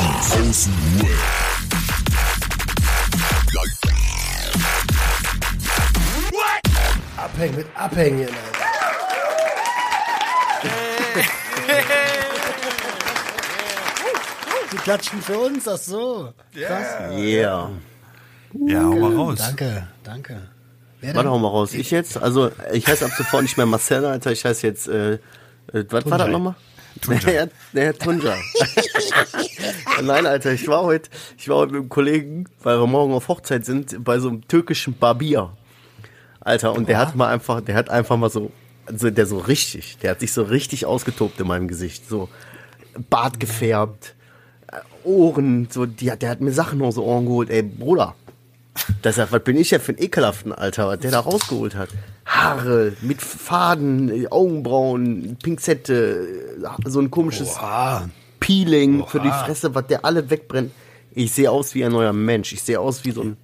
Aus dem Web. Abhängen mit Abhängen. Alter. Die klatschen für uns, ach so. Krass. Yeah. Ja, hau mal raus. Danke, danke. Wer Warte, hau mal raus. Ich jetzt? Also, ich heiße ab sofort nicht mehr Marcel, Alter. Ich heiße jetzt, äh, äh was war das nochmal? Tunja. Der, der Tunja. Nein, Alter, ich war heute, ich war heute mit einem Kollegen, weil wir morgen auf Hochzeit sind, bei so einem türkischen Barbier. Alter, und der hat mal einfach, der hat einfach mal so, also der so richtig, der hat sich so richtig ausgetobt in meinem Gesicht. So, Bart gefärbt, äh, Ohren, so, die, der hat mir Sachen aus den Ohren geholt, ey, Bruder. Das, ist- was bin ich denn für ein ekelhaften Alter, was der da rausgeholt hat? Haare mit Faden, Augenbrauen, Pinzette, so ein komisches Ah, Peeling für die Fresse, was der alle wegbrennt. Ich sehe aus wie ein neuer Mensch. Ich sehe aus wie so ein.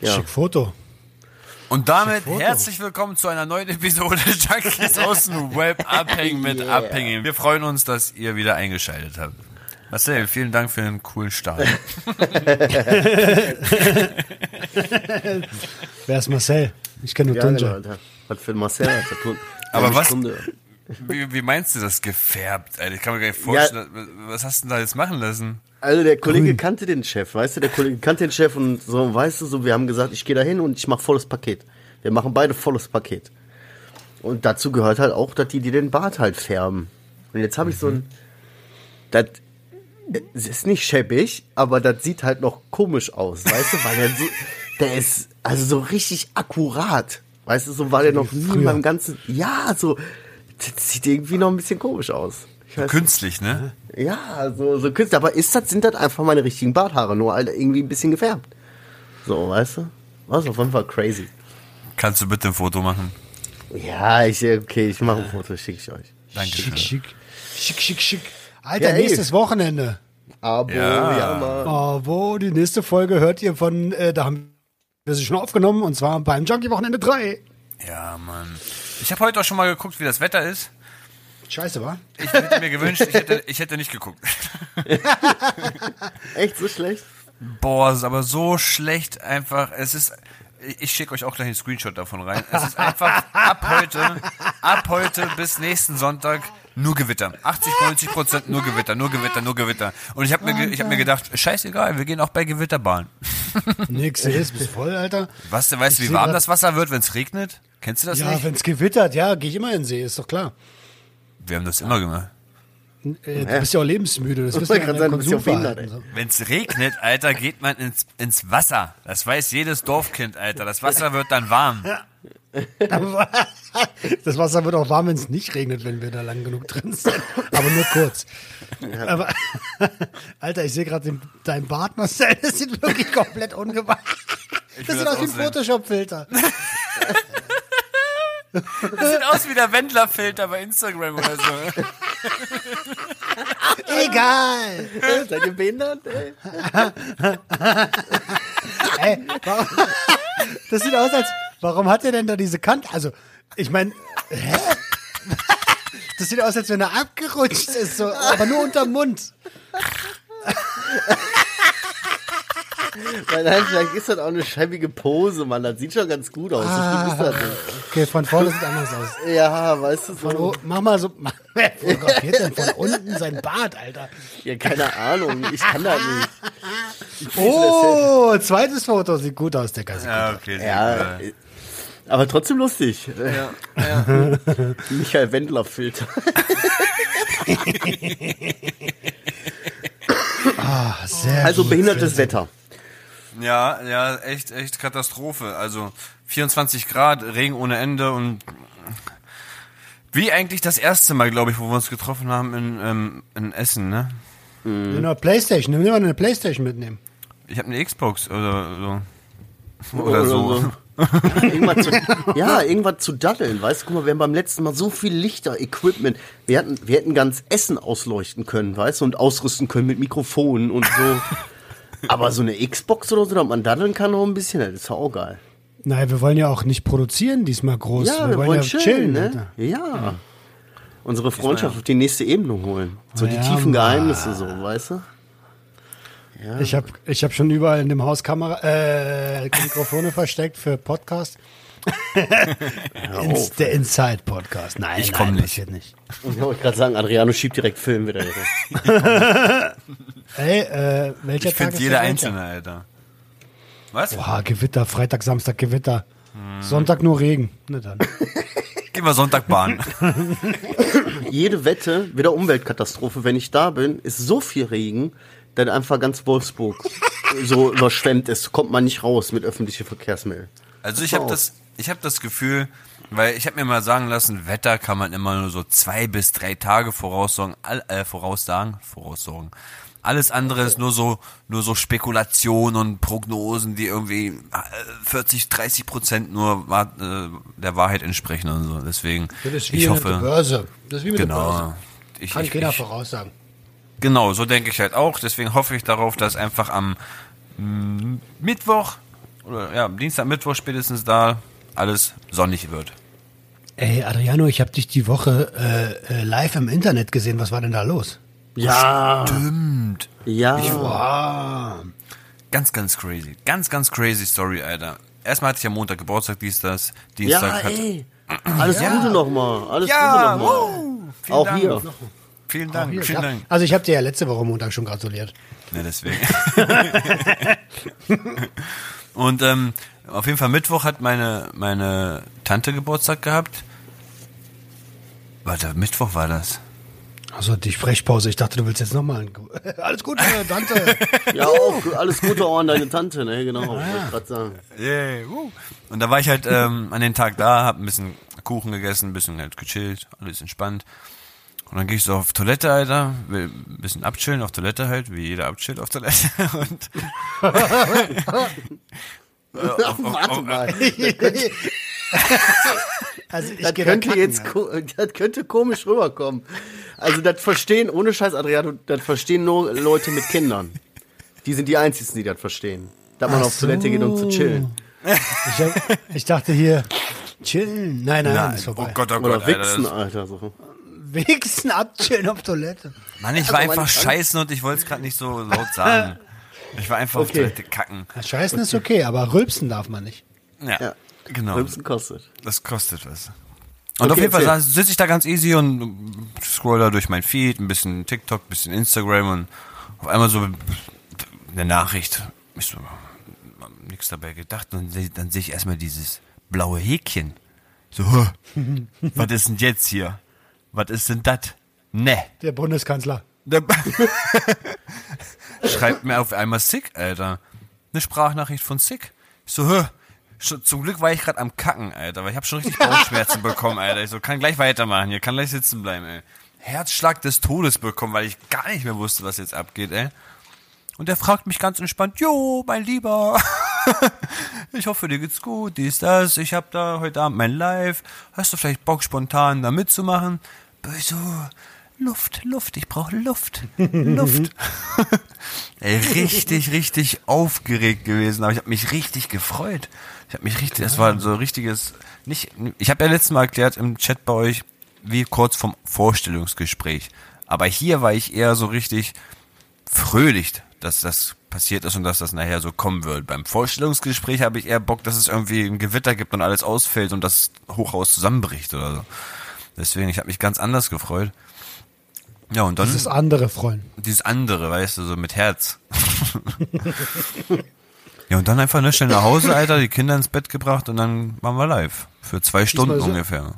Ja. schick Foto. Und damit Foto. herzlich willkommen zu einer neuen Episode Junkies aus dem Web Abhängen mit Yeah. Abhängen. Wir freuen uns, dass ihr wieder eingeschaltet habt. Marcel, vielen Dank für den coolen Start. Wer ist Marcel? Ich kenne nur Ja, Tunja. Alter. Was für ein Marcel, Alter. Tun- Aber was-. Wie, wie meinst du das gefärbt? Alter, ich kann mir gar nicht vorstellen, was hast du denn da jetzt machen lassen? Also der Kollege Grün. kannte den Chef, weißt du, der Kollege kannte den Chef und so, weißt du, so, wir haben gesagt, ich gehe da hin und ich mache volles Paket. Wir machen beide volles Paket. Und dazu gehört halt auch, dass die dir den Bart halt färben. Und jetzt habe ich so ein, das es ist nicht schäbig, aber das sieht halt noch komisch aus, weißt du, weil der so, der ist also so richtig akkurat, weißt du, so war der noch nie in meinem ganzen, ja, so, das sieht irgendwie noch ein bisschen komisch aus. Ich weiß Künstlich, ne? ja, so, so Künstler. Aber ist das, sind das einfach meine richtigen Barthaare, nur halt irgendwie ein bisschen gefärbt. So, weißt du? Was auf jeden Fall crazy. Kannst du bitte ein Foto machen? Ja, ich, okay, ich mache ein Foto, schicke ich euch. Dankeschön. Schick, schick, schick, schick. Alter, Ja, ey. nächstes Wochenende. Abo, Ja. ja, Mann. Wo die nächste Folge hört ihr von, äh, da haben wir sie schon aufgenommen und zwar beim Junkie-Wochenende 3. Ja, Mann. Ich habe heute auch schon mal geguckt, wie das Wetter ist. Scheiße, wa? Ich hätte mir gewünscht, ich hätte, ich hätte nicht geguckt. Echt so schlecht? Boah, es ist aber so schlecht einfach. Es ist. Ich schicke euch auch gleich einen Screenshot davon rein. Es ist einfach ab heute, ab heute bis nächsten Sonntag nur Gewitter. 80, 90 Prozent nur Gewitter, nur Gewitter, nur Gewitter. Und ich habe mir, ich hab mir gedacht, scheißegal, wir gehen auch bei Gewitter baden. Nix, ist bis voll, Alter. Was, weißt du, wie warm das Wasser wird, wenn es regnet? Kennst du das Ja, nicht? wenn's gewittert, ja, gehe ich immer in den See, ist doch klar. Wir haben das immer gemacht. Äh, du bist ja auch lebensmüde, das wissen wir bist ja Konsumverhalten. So. Wenn es regnet, Alter, geht man ins, ins Wasser. Das weiß jedes Dorfkind, Alter. Das Wasser wird dann warm. Das Wasser wird auch warm, wenn es nicht regnet, wenn wir da lang genug drin sind. Aber nur kurz. Aber, Alter, ich sehe gerade dein Bart, Marcel. Das sieht wirklich komplett ungewacht. Das sieht aus wie ein. Photoshop-Filter. Das sieht aus wie der Wendler-Filter bei Instagram oder so. Egal. Seid ihr behindert, ey? Ey, warum, das sieht aus, als. Warum hat er denn da diese Kante? Also, ich meine. Hä? Das sieht aus, als wenn er abgerutscht ist, so, aber nur unterm Mund. Nein, nein, vielleicht ist das auch eine schäbige Pose, Mann. Das sieht schon ganz gut aus. So Okay, von vorne sieht anders aus. Ja, weißt du, Von, so, mach mal so. mach- Wer fotografiert denn von unten sein Bart, Alter? ja, keine Ahnung. Ich kann das nicht. Ich Oh, zweites Foto sieht gut aus, der Sieht Ja, okay. Ja, gut. äh, aber trotzdem lustig. Ja, ja. Michael Wendler Filter. aus. Sehr Also gut. behindertes Wetter. ja, ja, echt, echt Katastrophe. Also 24 Grad, Regen ohne Ende und wie eigentlich das erste Mal, glaube ich, wo wir uns getroffen haben in, ähm, in Essen, ne? Nimm mal Playstation, nimm mal eine Playstation mitnehmen. Ich habe eine Xbox oder so. Oder so. irgendwas zu, ja, irgendwas zu daddeln. Weißt du, guck mal, wir haben beim letzten Mal so viel Lichter, Equipment. Wir hätten, wir hätten ganz Essen ausleuchten können, weißt du, und ausrüsten können mit Mikrofonen und so. Aber so eine Xbox oder so, dass man daddeln kann noch ein bisschen, das ist ja auch geil. Nein, wir wollen ja auch nicht produzieren diesmal groß. Ja, wir, wollen, ja chillen, ne? Alter. Ja. Unsere Freundschaft auf die nächste Ebene holen. So die Ja, tiefen Mann. Geheimnisse, so, weißt du? Ich habe ich hab schon überall in dem Haus Kamera, äh, Mikrofone versteckt für Podcast. Ins, der Inside Podcast. Nein, Ich nein, komm nicht. passiert nicht. Ich wollte gerade sagen, Adriano schiebt direkt Film wieder. hier. Ey, äh, welcher Ich Tag finde ist jeder? Einzelne, Alter. Was? Boah, Gewitter, Freitag, Samstag Gewitter. Sonntag nur Regen. Na dann. Gehen wir Sonntag Bahn. Jede Wette, wieder Umweltkatastrophe. Wenn ich da bin, ist so viel Regen, dass einfach ganz Wolfsburg so überschwemmt ist. Kommt man nicht raus mit öffentlichen Verkehrsmitteln. Also ich habe das, ich habe das Gefühl, weil ich habe mir mal sagen lassen, Wetter kann man immer nur so zwei bis drei Tage voraussagen, all, äh, voraussagen, voraussagen. Alles andere ist nur so, nur so Spekulation und Prognosen, die irgendwie äh, 40, 30 Prozent nur äh, der Wahrheit entsprechen und so. Deswegen, Das ist wie ich mit der hoffe, Börse. Das ist wie mit der genau. Börse. Ich, Kann ich, keiner ich, voraussagen. Genau, so denke ich halt auch. Deswegen hoffe ich darauf, dass einfach am mm, Mittwoch oder ja, Dienstag, Mittwoch spätestens da alles sonnig wird. Ey, Adriano, ich habe dich die Woche äh, äh, live im Internet gesehen. Was war denn da los? Ja, Stimmt. ja. Wow. Ganz, ganz crazy. Ganz, ganz crazy Story, Alter. Erstmal hatte ich ja Montag Geburtstag, dies, das. Dienstag Ja, hat. ey. Alles Gute nochmal. Alles Ja, Gute nochmal. wow. Auch Dank. hier. Vielen Dank, Hier, vielen ja. Dank. Also ich habe dir ja letzte Woche Montag schon gratuliert. Ja, deswegen. Und ähm, auf jeden Fall Mittwoch hat meine, meine Tante Geburtstag gehabt. Warte, Mittwoch war das. Also die Sprechpause. Ich dachte, du willst jetzt nochmal. Alles Gute, Tante. Ja, auch. Alles Gute auch an deine Tante, ne? Genau, wollte ich gerade sagen. Yeah. Und da war ich halt ähm, an den Tag da, hab ein bisschen Kuchen gegessen, ein bisschen halt gechillt, alles entspannt. Und dann gehe ich so auf Toilette, Alter, will ein bisschen abchillen auf Toilette halt, wie jeder abchillt auf Toilette. Und Warte mal. Also ich Das könnte kacken, jetzt, das könnte komisch rüberkommen. Also das verstehen, ohne Scheiß, Adriano, das verstehen nur Leute mit Kindern. Die sind die Einzigen, die das verstehen. Dass man auf Toilette geht, um zu chillen. Ich, hab, ich dachte hier, chillen. Nein, nein, Nein, ist oh vorbei. Gott, oh Gott, Oder Alter. wichsen, Alter. So. Wichsen, abchillen auf Toilette. Mann, ich war Also, einfach meine Tante- scheißen und ich wollte es gerade nicht so laut sagen. Ich war einfach auf Okay. Toilette kacken. Ja, Scheißen ist okay, aber rülpsen darf man nicht. Ja, Ja. genau. Rülpsen kostet. Das kostet was. Und Okay, auf jeden Fall sitze ich da ganz easy und scroll da durch mein Feed, ein bisschen TikTok, ein bisschen Instagram und auf einmal so eine Nachricht. Ich so, nichts dabei gedacht und dann sehe ich erstmal dieses blaue Häkchen. So, "Hä? was ist denn jetzt hier? Was ist denn das? Ne. Der Bundeskanzler. Der Schreibt mir auf einmal Sick, Alter. Eine Sprachnachricht von Sick. Ich so, hä? Schon, zum Glück war ich gerade am Kacken, Alter, weil ich habe schon richtig Bauchschmerzen bekommen, Alter. Ich so, kann gleich weitermachen hier, kann gleich sitzen bleiben, ey. Herzschlag des Todes bekommen, weil ich gar nicht mehr wusste, was jetzt abgeht, ey. Und er fragt mich ganz entspannt, jo, mein Lieber, ich hoffe, dir geht's gut, dies, das, ich hab da heute Abend mein Live, hast du vielleicht Bock, spontan da mitzumachen? Ich so, Luft, Luft, ich brauche Luft, Luft. Ey, richtig, richtig aufgeregt gewesen, aber ich habe mich richtig gefreut. Ich habe mich richtig, das war so richtiges, nicht, ich habe ja letztes Mal erklärt im Chat bei euch, wie kurz vom Vorstellungsgespräch. Aber hier war ich eher so richtig fröhlich, dass das passiert ist und dass das nachher so kommen wird. Beim Vorstellungsgespräch habe ich eher Bock, dass es irgendwie ein Gewitter gibt und alles ausfällt und das Hochhaus zusammenbricht oder so. Deswegen, ich habe mich ganz anders gefreut. Ja, und dann Das ist andere Freund. dieses andere, weißt du, so mit Herz. ja, und dann einfach ne, schnell nach Hause, Alter, die Kinder ins Bett gebracht und dann waren wir live. Für zwei Stunden so- ungefähr.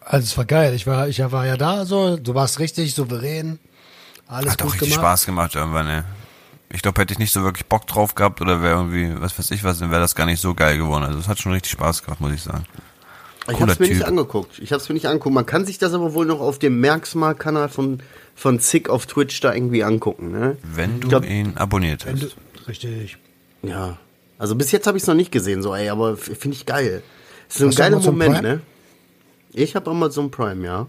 Also es war geil. Ich war, ich war ja da so. Du warst richtig souverän. Alles Hat auch gut richtig gemacht. Spaß gemacht irgendwann, ey. Ich glaube, hätte ich nicht so wirklich Bock drauf gehabt oder wäre irgendwie, was weiß ich was, dann wäre das gar nicht so geil geworden. Also es hat schon richtig Spaß gemacht, muss ich sagen. Ich Cooler hab's mir nicht Typ. angeguckt. Ich hab's mir nicht angeguckt. Man kann sich das aber wohl noch auf dem Merksmal-Kanal von, von Zick auf Twitch da irgendwie angucken, ne? Wenn du glaub- ihn abonniert hast. du, richtig. Ja. Also bis jetzt habe ich es noch nicht gesehen, so, ey, aber finde ich geil. Das ist so ein geiler Moment, Prime? ne? Ich habe Amazon Prime, ja.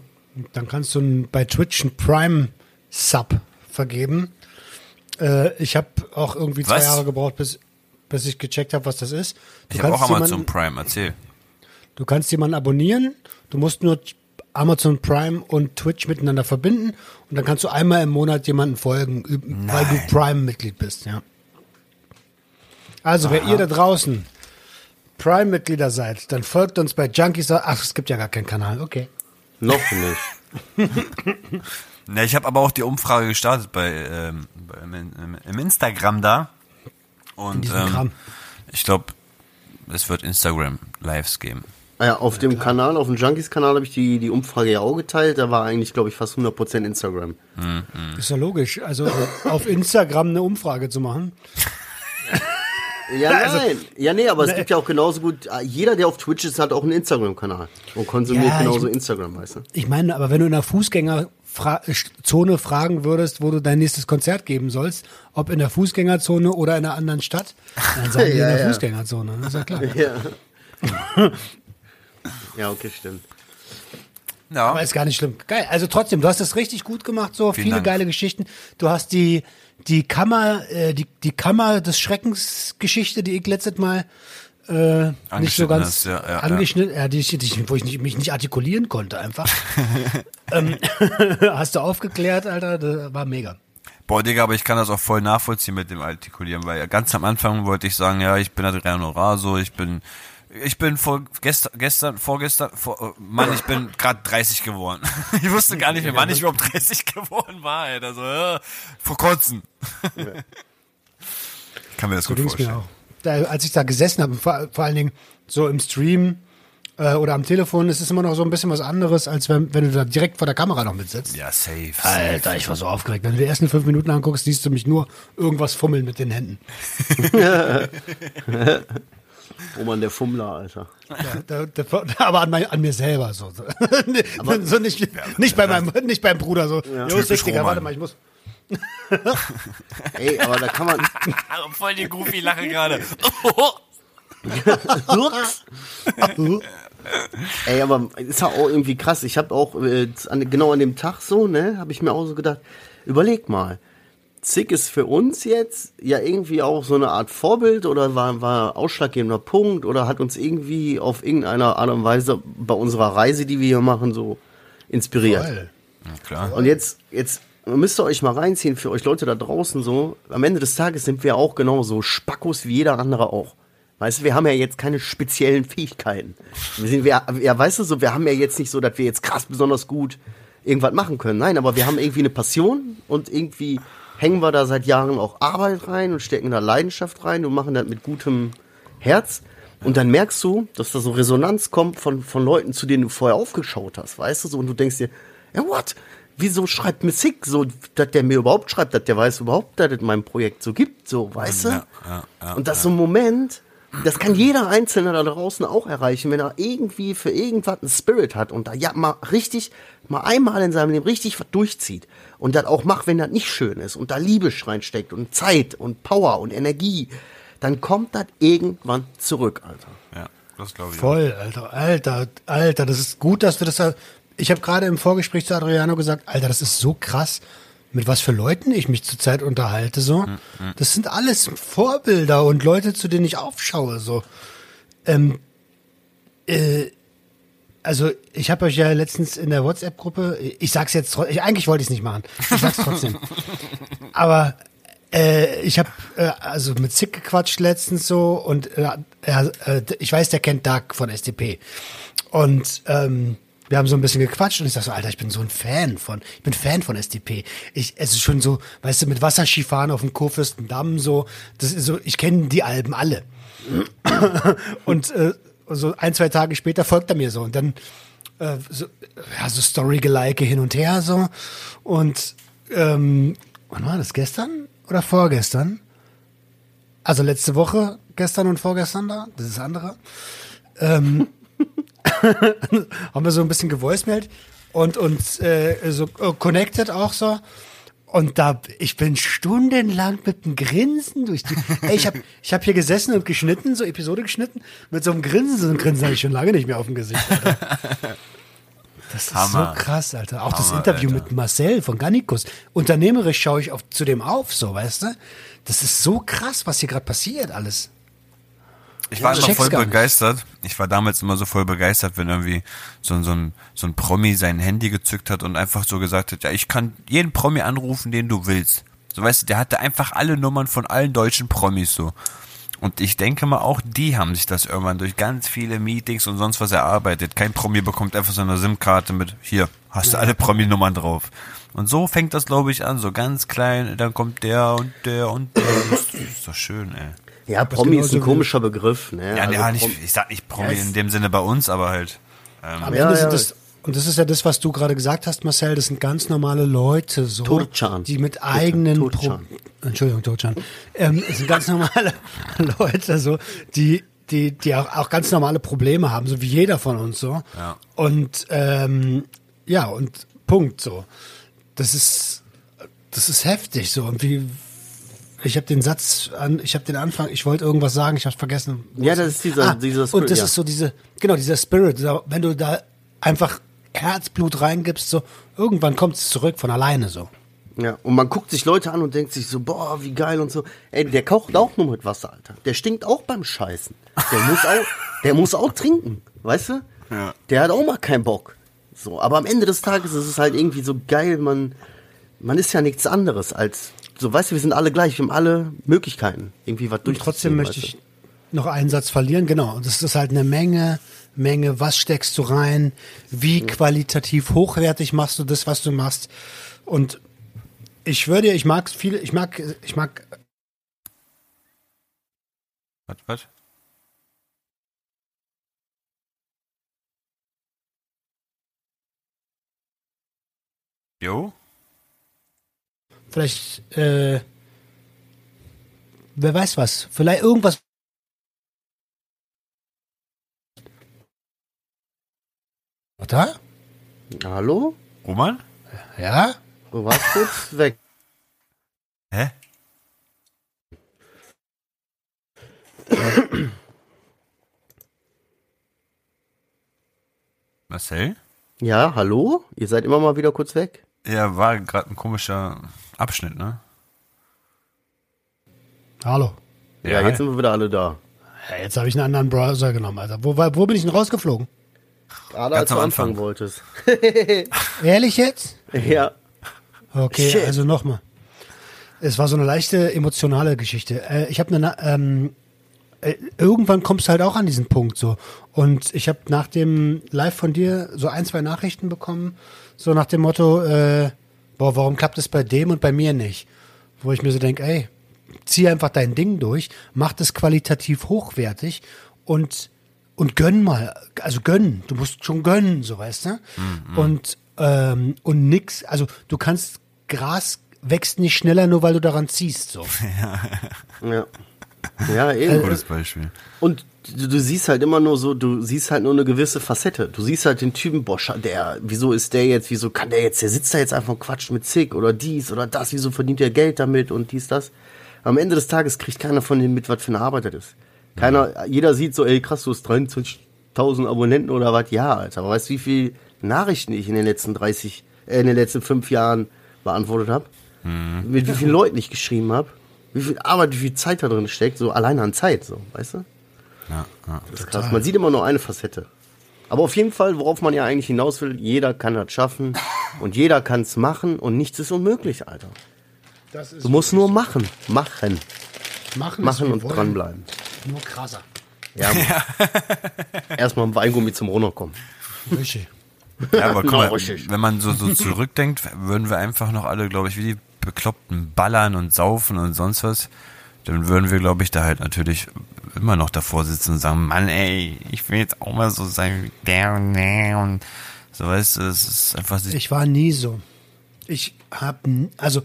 Dann kannst du ein, bei Twitch einen Prime-Sub vergeben. Äh, ich habe auch irgendwie zwei Was? Jahre gebraucht, bis, bis ich gecheckt habe, was das ist. Du Ich habe auch Amazon jemanden- Prime, erzähl. Du kannst jemanden abonnieren. Du musst nur Amazon Prime und Twitch miteinander verbinden und dann kannst du einmal im Monat jemanden folgen, üb- weil du Prime-Mitglied bist, ja. Also, wer ihr da draußen Prime-Mitglieder seid, dann folgt uns bei Junkies. Ach, es gibt ja gar keinen Kanal, okay. Noch nicht. Ne, ich habe aber auch die Umfrage gestartet bei, ähm, bei im, Instagram da. Und diesem ähm, Kram. ich glaube, es wird Instagram Lives geben. Ah Ja, auf dem Kanal, auf dem Junkies-Kanal habe ich die, die Umfrage ja auch geteilt. Da war eigentlich, glaube ich, fast 100% Instagram. Ist ja logisch. Also auf Instagram eine Umfrage zu machen. Ja, Also- nein. ja, nee, aber es Ne. gibt ja auch genauso gut, äh, jeder, der auf Twitch ist, hat auch einen Instagram-Kanal und konsumiert Ja, genauso ich- Instagram, weißt du? Ich meine, aber wenn du in der Fußgängerzone fragen würdest, wo du dein nächstes Konzert geben sollst, ob in der Fußgängerzone oder in einer anderen Stadt, dann sagen die Ja, in der ja. Fußgängerzone. Das ist ja klar. Ja. ja, okay, stimmt. Ja. Aber ist gar nicht schlimm. Geil. Also trotzdem, du hast das richtig gut gemacht, so Vielen viele Dank. geile Geschichten. Du hast die die Kammer, äh, die die Kammer des Schreckens Geschichte, die ich letztes Mal äh, nicht so ganz ja, ja, ja. angeschnitten, ja, die, die, wo ich nicht, mich nicht artikulieren konnte einfach. ähm, hast du aufgeklärt, Alter, das war mega. Boah, Digga, aber ich kann das auch voll nachvollziehen mit dem Artikulieren, weil ganz am Anfang wollte ich sagen, ja, ich bin Adriano Raso, ich bin, ich bin vor, gestern, gestern, vorgestern, vor, äh, Mann, ich bin gerade 30 geworden. Ich wusste gar nicht mehr, wann ich überhaupt 30 geworden war, ey. Also, äh, vor kurzem. kann mir das So gut es mir vorstellen. auch. Da, als ich da gesessen habe, vor, vor allen Dingen so im Stream äh, oder am Telefon, ist es immer noch so ein bisschen was anderes, als wenn, wenn du da direkt vor der Kamera noch mitsitzt. Ja, safe. Alter, ich war so aufgeregt. Wenn du die ersten fünf Minuten anguckst, siehst du mich nur irgendwas fummeln mit den Händen. Oh man, der Fummler, Alter. Ja, da, da, aber an, mein, an mir selber so. so. so nicht, nicht, bei meinem, nicht beim Bruder so. Ja. Typisch Digga, Roman. warte mal, ich muss. Ey, aber da kann man. Voll die Goofy-Lache gerade. Ey, aber ist ja auch irgendwie krass. Ich habe auch äh, an, genau an dem Tag so, ne, habe ich mir auch so gedacht, überleg mal. Zick ist für uns jetzt ja irgendwie auch so eine Art Vorbild oder war, war ausschlaggebender Punkt oder hat uns irgendwie auf irgendeine Art und Weise bei unserer Reise, die wir hier machen, so inspiriert. Voll. Klar. Und jetzt, jetzt müsst ihr euch mal reinziehen für euch Leute da draußen so. Am Ende des Tages sind wir auch genauso Spackos wie jeder andere auch. Weißt du, wir haben ja jetzt keine speziellen Fähigkeiten. Wir sind, wir, ja, weißt du so, wir haben ja jetzt nicht so, dass wir jetzt krass besonders gut irgendwas machen können. Nein, aber wir haben irgendwie eine Passion und irgendwie hängen wir da seit Jahren auch Arbeit rein und stecken da Leidenschaft rein und machen das mit gutem Herz. Und dann merkst du, dass da so Resonanz kommt von, von Leuten, zu denen du vorher aufgeschaut hast, weißt du so, und du denkst dir, ja, what? Wieso schreibt mir Sick so, dass der mir überhaupt schreibt, dass der weiß überhaupt, dass es mein Projekt so gibt, so, weißt du? Ja, ja, ja, und das so ein Moment, das kann jeder Einzelne da draußen auch erreichen, wenn er irgendwie für irgendwas einen Spirit hat und da ja mal richtig, mal einmal in seinem Leben richtig was durchzieht und das auch macht, wenn das nicht schön ist und da Liebe reinsteckt und Zeit und Power und Energie, dann kommt das irgendwann zurück, Alter. Ja, das glaube ich. Voll, Alter, Alter, Alter, das ist gut, dass wir das. da- Ich habe gerade im Vorgespräch zu Adriano gesagt, Alter, das ist so krass, mit was für Leuten ich mich zurzeit unterhalte. So, das sind alles Vorbilder und Leute, zu denen ich aufschaue. So, ähm, äh, also ich habe euch ja letztens in der WhatsApp-Gruppe, ich sag's jetzt, ich, eigentlich wollte ich es nicht machen, ich sag's trotzdem. Aber äh, ich habe äh, also mit Zick gequatscht letztens so und äh, äh, ich weiß, der kennt Dark von SDP. Und ähm, wir haben so ein bisschen gequatscht und ich sag so, Alter, ich bin so ein Fan von, ich bin Fan von SDP. Ich, es ist schon so, weißt du, mit Wasserskifahren auf dem Kurfürstendamm so, das ist so, ich kenne die Alben alle. und äh, so ein, zwei Tage später folgt er mir so und dann äh, so, ja, so Story-Gelike hin und her so und ähm, wann war das, gestern oder vorgestern? Also letzte Woche, gestern und vorgestern da, das ist andere. Ähm, haben wir so ein bisschen gevoicemailt und uns äh, so äh, connected auch so. Und da, ich bin stundenlang mit einem Grinsen durch die. Ey, ich habe ich hab hier gesessen und geschnitten, so Episode geschnitten, mit so einem Grinsen. So ein Grinsen habe ich schon lange nicht mehr auf dem Gesicht. Alter. Das ist Hammer. so krass, Alter. Auch das Hammer, Interview Alter. mit Marcel von Gannikus. Unternehmerisch schaue ich auf, zu dem auf, so, weißt du? Das ist so krass, was hier gerade passiert, alles. Ich war immer voll begeistert. Ich war damals immer so voll begeistert, wenn irgendwie so, ein- so, ein, so ein Promi sein Handy gezückt hat und einfach so gesagt hat, ja, ich kann jeden Promi anrufen, den du willst. So weißt du, der hatte einfach alle Nummern von allen deutschen Promis so. Und ich denke mal, auch die haben sich das irgendwann durch ganz viele Meetings und sonst was erarbeitet. Kein Promi bekommt einfach so eine SIM-Karte mit, hier, hast du alle Promi-Nummern drauf. Und so fängt das, glaube ich, an, so ganz klein, dann kommt der und der und der. Das ist doch schön, ey. Ja, Promi ist genauso ein komischer Begriff. Ne? Ja, Also ja nicht, ich sag nicht Promi Ja, in dem Sinne bei uns, aber halt. Ähm, Am Ja, Ende ja. sind das, und das ist ja das, was du gerade gesagt hast, Marcel, das sind ganz normale Leute, so, Turcan. die mit eigenen Pro Turcan. Entschuldigung, Turcan. Ähm, es sind ganz normale Leute, so, die, die, die auch, auch ganz normale Probleme haben, so wie jeder von uns, so. Ja. Und, ähm, ja, und Punkt, so. Das ist, das ist heftig, so. Und wie, ich habe den Satz an, ich habe den Anfang, ich wollte irgendwas sagen, ich habe vergessen. Ja, das ist dieser- dieser Spirit, Und das ja. ist so diese, genau, dieser Spirit, wenn du da einfach Herzblut reingibst, so, irgendwann kommt es zurück von alleine, so. Ja, und man guckt sich Leute an und denkt sich so, boah, wie geil und so. Ey, der kocht auch nur mit Wasser, Alter. Der stinkt auch beim Scheißen. Der muss auch, der muss auch trinken, weißt du? Ja. Der hat auch mal keinen Bock. So, aber am Ende des Tages ist es halt irgendwie so geil, man, man ist ja nichts anderes als, so, weißt du, wir sind alle gleich, wir haben alle Möglichkeiten, irgendwie was Und durchzuziehen. trotzdem möchte weißt ich noch einen Satz verlieren, genau. Und das ist halt eine Menge, Menge, was steckst du rein, wie qualitativ hochwertig machst du das, was du machst. Und ich würde, ich mag viele, ich mag, ich mag was, was? Jo? Vielleicht, äh, wer weiß was, vielleicht irgendwas. Da? du? Hallo? Roman? Ja? Du warst kurz weg. Hä? Marcel? Ja, hallo? Ihr seid immer mal wieder kurz weg. Ja, war gerade ein komischer Abschnitt, ne? Hallo. Ja, hi. jetzt sind wir wieder alle da. Ja, jetzt habe ich einen anderen Browser genommen, Alter. Wo, war- wo bin ich denn rausgeflogen? Gerade als du anfangen Anfang. wolltest. Ehrlich jetzt? Ja. Okay, Shit. also nochmal. Es war so eine leichte emotionale Geschichte. Äh, ich habe eine, ähm, äh, irgendwann kommst du halt auch an diesen Punkt so. Und ich habe nach dem Live von dir so ein, zwei Nachrichten bekommen, so nach dem Motto, äh, boah, warum klappt es bei dem und bei mir nicht? Wo ich mir so denke, ey, zieh einfach dein Ding durch, mach das qualitativ hochwertig und und gönn mal, also gönn, du musst schon gönnen, so weißt du. Und ähm, und nix, also du kannst Gras wächst nicht schneller, nur weil du daran ziehst, so. Ja. Ja, eben. Gutes Beispiel. Und du, du siehst halt immer nur so, du siehst halt nur eine gewisse Facette. Du siehst halt den Typen, boah, scha- der, wieso ist der jetzt, wieso kann der jetzt, der sitzt da jetzt einfach und quatscht mit Zick oder dies oder das, wieso verdient der Geld damit und dies, das. Am Ende des Tages kriegt keiner von denen mit, was für eine Arbeit das ist. Keiner, jeder sieht so, ey, krass, du hast 23.000 Abonnenten oder was, ja, Alter. Aber weißt du, wie viel Nachrichten ich in den letzten 30, äh, in den letzten fünf Jahren beantwortet habe? Mit wie vielen Leuten ich geschrieben habe? Wie viel Arbeit, wie viel Zeit da drin steckt, so alleine an Zeit, so, weißt du? Ja, ja. Das ist krass. Man sieht immer nur eine Facette. Aber auf jeden Fall, worauf man ja eigentlich hinaus will, jeder kann das schaffen und jeder kann es machen und nichts ist unmöglich, Alter. Das ist Du musst nur machen, machen, machen, machen ist und wollen, dranbleiben. Nur krasser. Ja, Mann. Erstmal ein Weingummi zum Runterkommen. Richtig. Ja, aber guck mal, richtig. wenn man so, so zurückdenkt, würden wir einfach noch alle, glaube ich, wie die Bekloppten ballern und saufen und sonst was, dann würden wir, glaube ich, da halt natürlich immer noch davor sitzen und sagen, Mann, ey, ich will jetzt auch mal so sein wie der und der und so, weißt du, es ist einfach Ich war nie so. Ich habe, also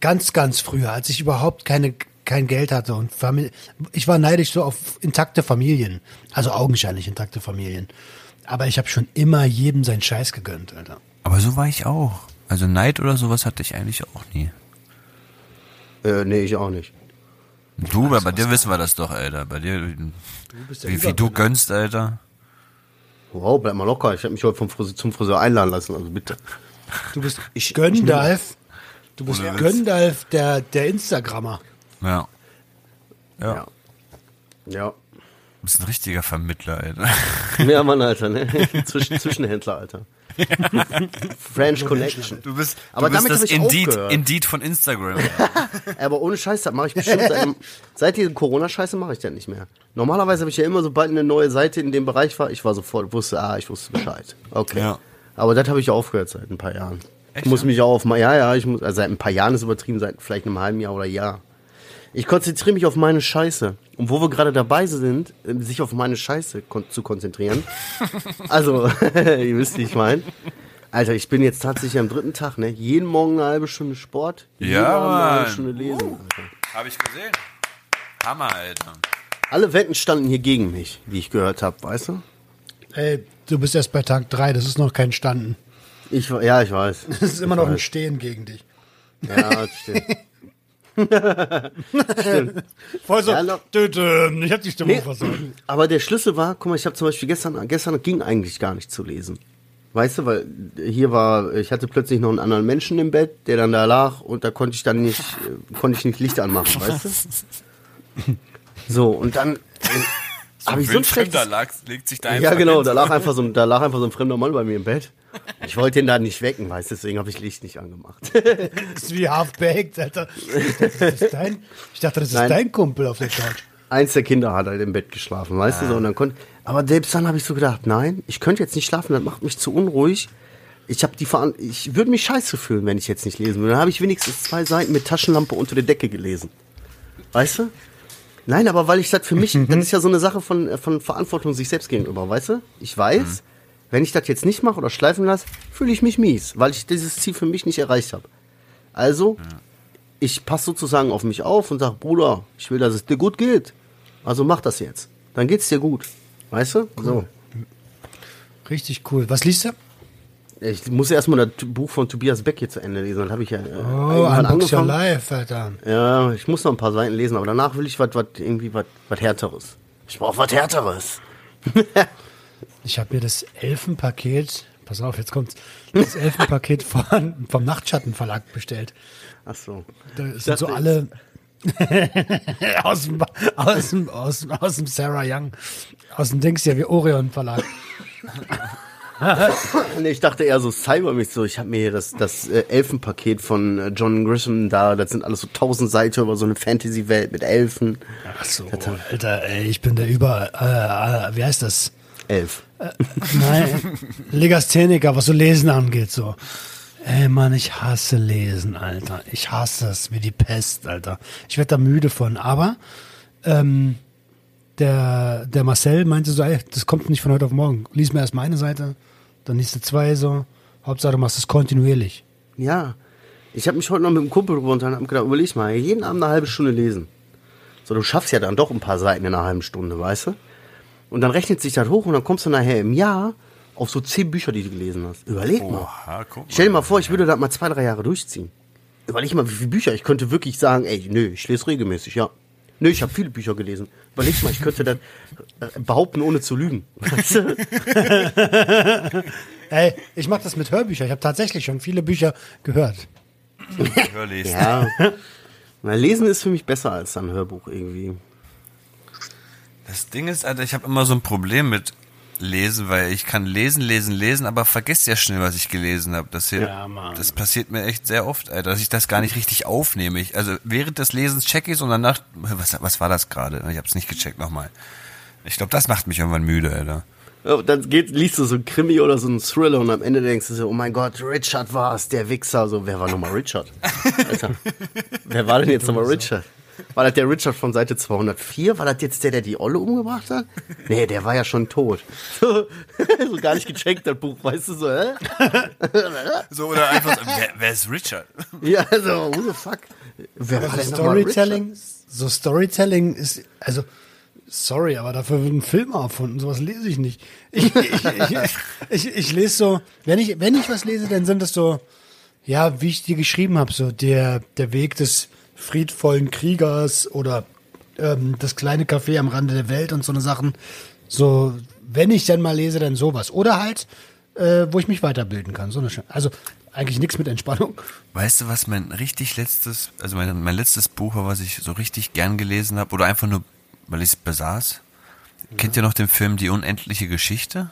ganz, ganz früher, als ich überhaupt keine, kein Geld hatte und Familie, ich war neidisch so auf intakte Familien, also augenscheinlich intakte Familien. Aber ich habe schon immer jedem seinen Scheiß gegönnt, Alter. Aber so war ich auch. Also Neid oder sowas hatte ich eigentlich auch nie. Äh, nee, ich auch nicht. Du, aber bei dir wissen wir das doch, Alter. Bei dir, bist der wie viel du gönnst, Alter. Wow, bleib mal locker. Ich habe mich heute vom Friseur, zum Friseur einladen lassen, also bitte. Du bist Ich- Göndalf. Du bist Witz. Göndalf, der, der Instagrammer. Ja. Ja. Ja. Ja. Du bist ein richtiger Vermittler, Alter. Ja, Mann, Alter, ne? Zwischen, Zwischenhändler, Alter. French Connection. Du bist, Aber du bist damit das ich Indeed, aufgehört. Indeed von Instagram. Aber ohne Scheiß, das mache ich bestimmt seit, seit dieser Corona-Scheiße mache ich das nicht mehr. Normalerweise habe ich ja immer, sobald eine neue Seite in dem Bereich war, ich war sofort, wusste, ah, ich wusste Bescheid. Okay. Ja. Aber das habe ich aufgehört seit ein paar Jahren. Echt, ich muss ja? mich auch auf, ja, ja, ich muss, also seit ein paar Jahren ist übertrieben, seit vielleicht einem halben Jahr oder Jahr. Ich konzentriere mich auf meine Scheiße. Und wo wir gerade dabei sind, äh, sich auf meine Scheiße kon zu konzentrieren. also, ihr wisst, wie ich meine. Alter, ich bin jetzt tatsächlich am dritten Tag, ne? Jeden Morgen eine halbe Stunde Sport, jeden Ja, Abend eine halbe. Stunde lesen. Alter. Habe ich gesehen. Hammer, Alter. Alle Wetten standen hier gegen mich, wie ich gehört habe, weißt du? Ey, du bist erst bei Tag 3, das ist noch kein Standen. Ich, ja, ich weiß. Das ist immer ich noch ein weiß. Stehen gegen dich. Ja, das stimmt. Voll so, Ja, noch- dü, dü, ich hab die Stimmung Nee, versaut. aber der Schlüssel war, guck mal, ich habe zum Beispiel gestern, gestern ging eigentlich gar nicht zu lesen. Weißt du, weil hier war, ich hatte plötzlich noch einen anderen Menschen im Bett, der dann da lag und da konnte ich dann nicht, äh, konnte ich nicht Licht anmachen, weißt du? So, und dann äh, habe ich so ein schlechtes... lag, legt sich da Ja, genau, da lag, einfach so, ein- da lag einfach so ein fremder Mann bei mir im Bett. Ich wollte ihn da nicht wecken, weißt du, deswegen habe ich Licht nicht angemacht. Das ist wie half-baked, Alter. Ich dachte, das ist dein, ich dachte, das ist Nein. dein Kumpel auf der Couch. Eins der Kinder hat halt im Bett geschlafen, weißt du so, und dann konnte, aber selbst dann habe ich so gedacht, nein, ich könnte jetzt nicht schlafen, das macht mich zu unruhig. Ich habe die Veran ich würde mich scheiße fühlen, wenn ich jetzt nicht lesen würde. Dann habe ich wenigstens zwei Seiten mit Taschenlampe unter der Decke gelesen. Weißt du? Nein, aber weil ich das für mich, das ist ja so eine Sache von, von Verantwortung sich selbst gegenüber, weißt du? Ich weiß, wenn ich das jetzt nicht mache oder schleifen lasse, fühle ich mich mies, weil ich dieses Ziel für mich nicht erreicht habe. Also, ich passe sozusagen auf mich auf und sage, Bruder, ich will, dass es dir gut geht. Also mach das jetzt. Dann geht's dir gut. Weißt du? So. Richtig cool. Was liest du? Ich muss erstmal das Buch von Tobias Beck hier zu Ende lesen. Dann habe ich ja äh, Oh, Unbox Your. Life, Alter. Ja, ich muss noch ein paar Seiten lesen, aber danach will ich irgendwie was härteres. Ich brauche was härteres. Ich habe mir das Elfenpaket, pass auf, jetzt kommt's, das Elfenpaket von, vom Nachtschattenverlag bestellt. Ach so. Da sind so alle aus, dem, aus, dem, aus, aus dem Sarah Young, aus dem Dings hier wie Orion Verlag. Nee, ich dachte eher so cybermäßig so. Ich habe mir hier das, das äh, Elfenpaket von äh, John Grisham da. Das sind alles so tausend Seiten über so eine Fantasy-Welt mit Elfen. Ach so, Alter, ey, ich bin der über, äh, äh, wie heißt das? Elf. Nein, Legastheniker, was so Lesen angeht, so. Ey, Mann, ich hasse Lesen, Alter. Ich hasse es wie die Pest, Alter. Ich werde da müde von. Aber ähm, der, der Marcel meinte so, ey, das kommt nicht von heute auf morgen. Lies mir erst meine Seite, dann liest du zwei so. Hauptsache, du machst es kontinuierlich. Ja. Ich habe mich heute noch mit einem Kumpel drüber unterhalten und hab gedacht, überleg mal, jeden Abend eine halbe Stunde lesen. So, du schaffst ja dann doch ein paar Seiten in einer halben Stunde, weißt du? Und dann rechnet sich das hoch und dann kommst du nachher im Jahr auf so zehn Bücher, die du gelesen hast. Überleg mal. Oha, mal. Stell dir mal vor, ich würde das mal zwei, drei Jahre durchziehen. Überleg mal, wie viele Bücher. Ich könnte wirklich sagen, ey, nö, ich lese regelmäßig, ja. Nö, ich habe viele Bücher gelesen. Überleg mal, ich könnte das äh, behaupten, ohne zu lügen. Weißt du? Ey, ich mache das mit Hörbüchern. Ich habe tatsächlich schon viele Bücher gehört. Hörlesen. Ja. Na, lesen ist für mich besser als ein Hörbuch irgendwie. Das Ding ist, Alter, ich habe immer so ein Problem mit Lesen, weil ich kann lesen, lesen, lesen, aber vergesse sehr schnell, was ich gelesen habe. Das, hier, Ja, das passiert mir echt sehr oft, Alter, dass ich das gar nicht richtig aufnehme. Ich, also während des Lesens check ich und danach, was, was war das gerade? Ich habe es nicht gecheckt nochmal. Ich glaube, das macht mich irgendwann müde, Alter. Ja, Dann geht, liest du so ein Krimi oder so ein Thriller und am Ende denkst du so, oh mein Gott, Richard war es, der Wichser. So, wer war nochmal Richard? Alter, wer war denn jetzt nochmal Richard? War das der Richard von Seite 204? War das jetzt der, der die Olle umgebracht hat? Nee, der war ja schon tot. So, so gar nicht gecheckt, das Buch, weißt du so, hä? So, oder einfach, so, wer, wer ist Richard? Ja, so, who the fuck? Wer war Also denn? Storytelling, so Storytelling ist, also, sorry, aber dafür wird ein Film erfunden. Sowas lese ich nicht. Ich, ich, ich, ich, ich lese so, wenn ich, wenn ich was lese, dann sind das so, ja, wie ich dir geschrieben habe, so der, der Weg des friedvollen Kriegers oder ähm, das kleine Café am Rande der Welt und so eine Sachen. So, wenn ich dann mal lese, dann sowas. Oder halt, äh, wo ich mich weiterbilden kann. So eine, Sch- also eigentlich nichts mit Entspannung. Weißt du, was mein richtig letztes, also mein, mein letztes Buch war, was ich so richtig gern gelesen habe, oder einfach nur, weil ich es besaß? Kennt ihr noch den Film Die unendliche Geschichte?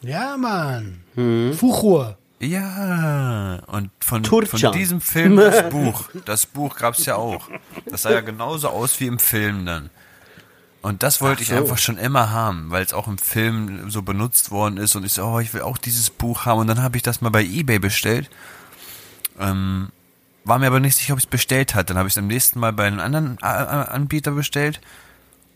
Ja, Mann. Mhm. Fuchur. Ja, und von, von diesem Film das Buch. Das Buch gab's ja auch. Das sah ja genauso aus wie im Film dann. Und das wollte ich so. einfach schon immer haben, weil es auch im Film so benutzt worden ist und ich so, oh, ich will auch dieses Buch haben. Und dann habe ich das mal bei Ebay bestellt. Ähm, war mir aber nicht sicher, ob ich es bestellt hat. Dann habe ich es am nächsten Mal bei einem anderen Anbieter bestellt.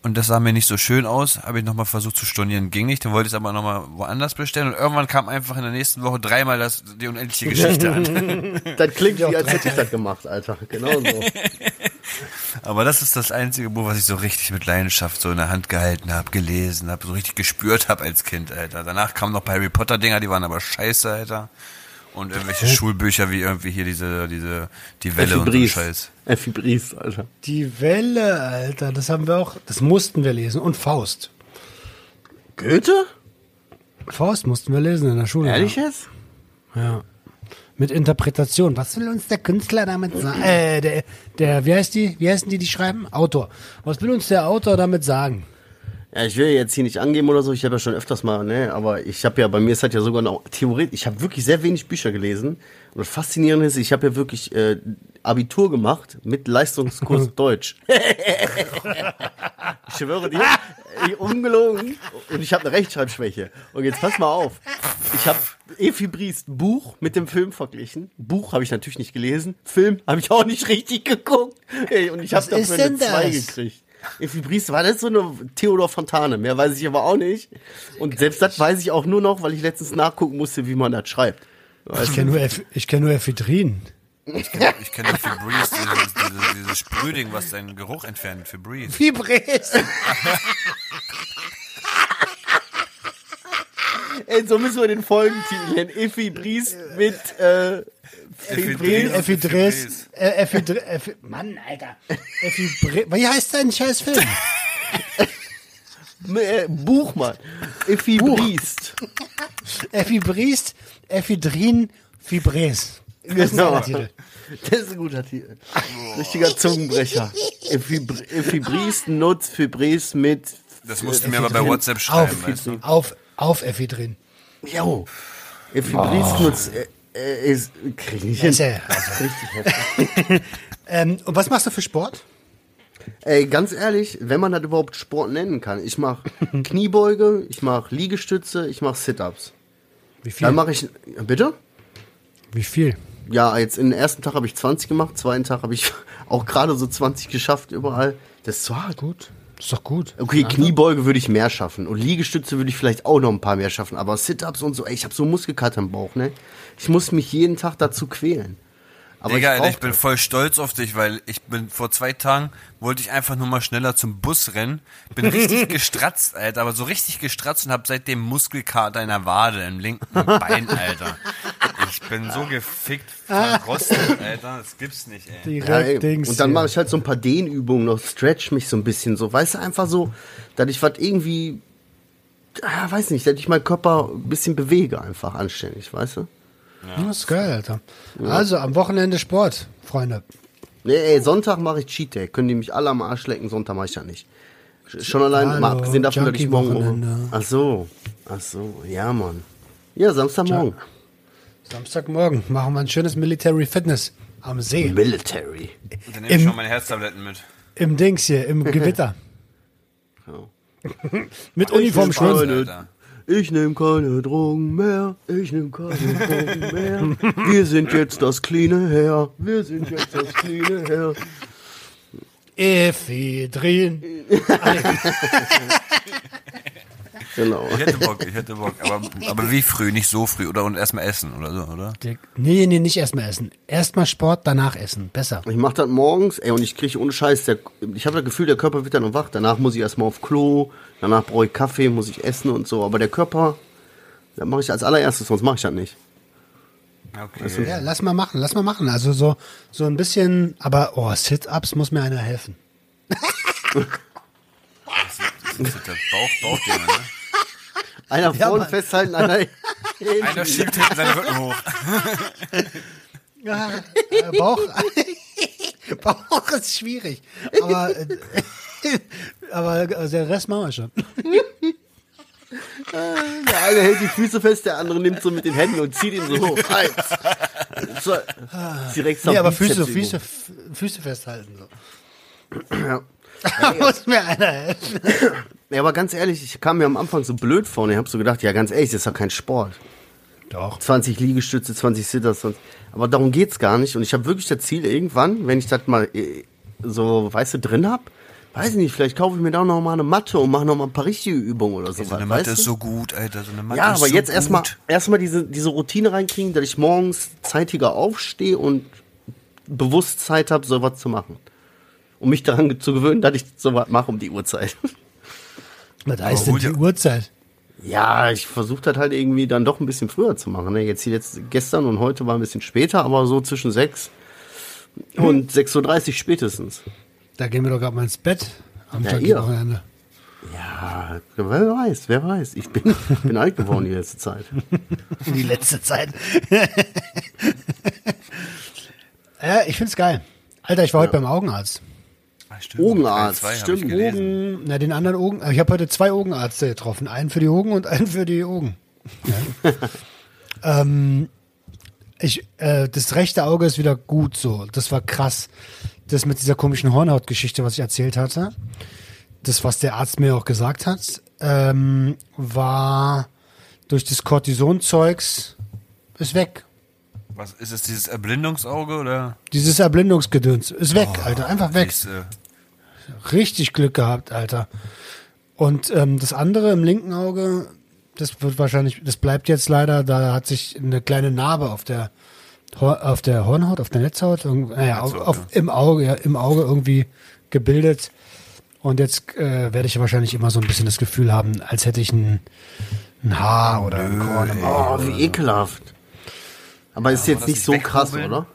Und das sah mir nicht so schön aus. Habe ich nochmal versucht zu stornieren. Ging nicht. Dann wollte ich es aber nochmal woanders bestellen. Und irgendwann kam einfach in der nächsten Woche dreimal das, die unendliche Geschichte an. Das klingt wie, als hätte ich das gemacht, Alter. Genau so. Aber das ist das einzige Buch, was ich so richtig mit Leidenschaft so in der Hand gehalten habe, gelesen habe, so richtig gespürt habe als Kind, Alter. Danach kamen noch Harry Potter Dinger, die waren aber scheiße, Alter. Und irgendwelche Schulbücher wie irgendwie hier diese, diese, die Welle Effi und so. Scheiß. Effi Briest, Alter. Die Welle, Alter, das haben wir auch, das mussten wir lesen. Und Faust. Goethe? Faust mussten wir lesen in der Schule. Ehrlich Ja. jetzt? ja. Mit Interpretation. Was will uns der Künstler damit sagen? Äh, der, der, wie heißt die, wie heißen die, die schreiben? Autor. Was will uns der Autor damit sagen? Ja, ich will jetzt hier nicht angeben oder so, ich habe ja schon öfters mal, ne, aber ich habe ja, bei mir ist halt ja sogar noch theoretisch, ich habe wirklich sehr wenig Bücher gelesen. Und das Faszinierende ist, ich habe ja wirklich äh, Abitur gemacht mit Leistungskurs Deutsch. ich schwöre dir, ich, ungelogen. Und ich habe eine Rechtschreibschwäche. Und jetzt pass mal auf. Ich habe Efi Briest Buch mit dem Film verglichen. Buch habe ich natürlich nicht gelesen. Film habe ich auch nicht richtig geguckt. Ey, Und ich habe dafür eine denn 2 das? gekriegt. Effi Briest war das so eine Theodor Fontane. Mehr weiß ich aber auch nicht. Und selbst das weiß ich auch nur noch, weil ich letztens nachgucken musste, wie man das schreibt. Ich kenne nur, Eff- ich kenn nur Ephedrin. Ich kenne kenn ja Febreze, dieses, dieses, dieses Sprühding, was seinen Geruch entfernt, Febreze. Fibres. Ey, so müssen wir den Folgentitel nennen. Effi Briest mit äh, Effi Briest. Ephedres. Äh, Mann, Alter. Ephibre Wie heißt dein scheiß Film? Äh, Buch, Mann. Effi Briest. Ephibrist, Ephedrin, Fibres. Das ist Genau. Das ist ein guter Titel. Richtiger Zungenbrecher. Briest nutzt Fibres mit. Das musst du mir aber bei WhatsApp schreiben, Auf, weißt du? auf, auf Ephedrin. Jo. Effi Briest nutzt. Äh, ist, krieg ich nicht hin. Ja- Richtig heftig. Ähm, und was machst du für Sport? Ey, ganz ehrlich, wenn man das überhaupt Sport nennen kann. Ich mache Kniebeuge, ich mache Liegestütze, ich mache Sit-Ups. Wie viel? Dann mache ich. Bitte? Wie viel? Ja, jetzt in den ersten Tag habe ich 20 gemacht, zweiten Tag habe ich auch gerade so 20 geschafft überall. Das ist hart. Gut. Ist doch gut. Okay, Kniebeuge würde ich mehr schaffen und Liegestütze würde ich vielleicht auch noch ein paar mehr schaffen, aber Sit-ups und so, ey, ich habe so Muskelkater im Bauch, ne? Ich muss mich jeden Tag dazu quälen. Aber Digga, ich, Alter, ich bin das. voll stolz auf dich, weil ich bin vor zwei Tagen wollte ich einfach nur mal schneller zum Bus rennen. Bin richtig gestratzt, Alter, aber so richtig gestratzt und hab seitdem Muskelkater in der Wade, im linken Bein, Alter. Ich bin so gefickt, verrostet, Alter, das gibt's nicht, ey. Ja, Direkt ey. Dings. und dann mache ich halt so ein paar Dehnübungen noch, stretch mich so ein bisschen so, weißt du, einfach so, dass ich was irgendwie, ah, weiß nicht, dass ich meinen Körper ein bisschen bewege einfach anständig, weißt du? Das ist geil, Alter. Also, am Wochenende Sport, Freunde. Nee, ey, Sonntag mache ich Cheat Day. Können die mich alle am Arsch lecken, Sonntag mache ich ja nicht. Schon allein, mal Hallo, abgesehen davon, dass ich morgen. Ach so, ach so, ja, Mann. Ja, Samstagmorgen. Samstagmorgen machen wir ein schönes Military Fitness am See. Military. Und dann nehme ich Im- schon meine Herztabletten mit. Im Dings hier, im Gewitter. Ja. Mit Uniformschutz. Ich nehme keine Drogen mehr, ich nehme keine Drogen mehr. Wir sind jetzt das cleane Herr, wir sind jetzt das cleane Herr. Ephedrin. Genau. Ich hätte Bock, ich hätte Bock. Aber, aber wie früh? Nicht so früh. Oder und erstmal essen oder so, oder? Nee, nee, nicht erstmal essen. Erstmal Sport, danach essen. Besser. Ich mache das morgens, ey, und ich kriege ohne Scheiß, der, ich habe das Gefühl, der Körper wird dann noch wach. Danach muss ich erstmal auf Klo, danach brauche ich Kaffee, muss ich essen und so. Aber der Körper, das mache ich als allererstes, sonst mache ich das nicht. Okay. Ja, lass mal machen, lass mal machen. Also so, so ein bisschen, aber oh, Sit-Ups muss mir einer helfen. Das ist der Bauch, Bauchdinge, ne? Einer Ja, vorne festhalten, einer Einer schiebt hinten seinen Rücken hoch. Ja, äh, Bauch, Bauch ist schwierig. Aber, äh, aber äh, der Rest machen wir schon. Der eine hält die Füße fest, der andere nimmt so mit den Händen und zieht ihn so hoch. Eins. So, direkt Nee, aber Füße. Füße, Füße festhalten. So. Muss mir einer helfen. Ja, aber ganz ehrlich, ich kam mir am Anfang so blöd vor und ich habe so gedacht, ja ganz ehrlich, das ist doch kein Sport. Doch. 20 Liegestütze, 20 Sitters. 20. Aber darum geht's gar nicht. Und ich habe wirklich das Ziel, irgendwann, wenn ich das mal äh, so, weißt du, drin hab, weiß ich nicht, vielleicht kaufe ich mir da noch mal eine Matte und mache noch mal ein paar richtige Übungen oder so. So eine Matte ist so gut, Alter. So eine Matte ja, ist aber so jetzt gut. erstmal erstmal diese, diese Routine reinkriegen, dass ich morgens zeitiger aufstehe und bewusst Zeit habe, sowas zu machen. Um mich daran zu gewöhnen, dass ich sowas mache um die Uhrzeit. Was heißt denn die dir- Uhrzeit? Ja, ich versuche das halt irgendwie dann doch ein bisschen früher zu machen. Ne? Jetzt hier jetzt gestern und heute war ein bisschen später, aber so zwischen 6 und 6.30 Uhr spätestens. Da gehen wir doch gerade mal ins Bett am Ja, Tag. Wochenende. Ja, wer weiß, wer weiß. Ich bin, bin alt geworden die letzte Zeit. Die letzte Zeit. ja, ich find's geil. Alter, ich war heute beim Augenarzt. Stimmt. Augenarzt, Teil stimmt. gelesen. Na, den anderen Augen. Ich habe heute zwei Augenärzte getroffen. Einen für die Augen und einen für die Augen. Ja. ähm, ich, äh, das rechte Auge ist wieder gut so. Das war krass. Das mit dieser komischen Hornhautgeschichte, was ich erzählt hatte. Das, was der Arzt mir auch gesagt hat, ähm, war durch das Cortisonzeugs ist weg. Was ist es, dieses Erblindungsauge oder? Dieses Erblindungsgedöns ist weg, Alter. Einfach weg. Siehste. Richtig Glück gehabt, Alter. Und ähm, das andere im linken Auge, das wird wahrscheinlich, das bleibt jetzt leider, da hat sich eine kleine Narbe auf der auf der Hornhaut, auf der Netzhaut, naja, auf, auf, im Auge, ja, im Auge irgendwie gebildet. Und jetzt äh, werde ich wahrscheinlich immer so ein bisschen das Gefühl haben, als hätte ich ein, ein Haar oder ein Korn im Auge. Oh, wie ekelhaft. Aber ist jetzt nicht so krass, oder?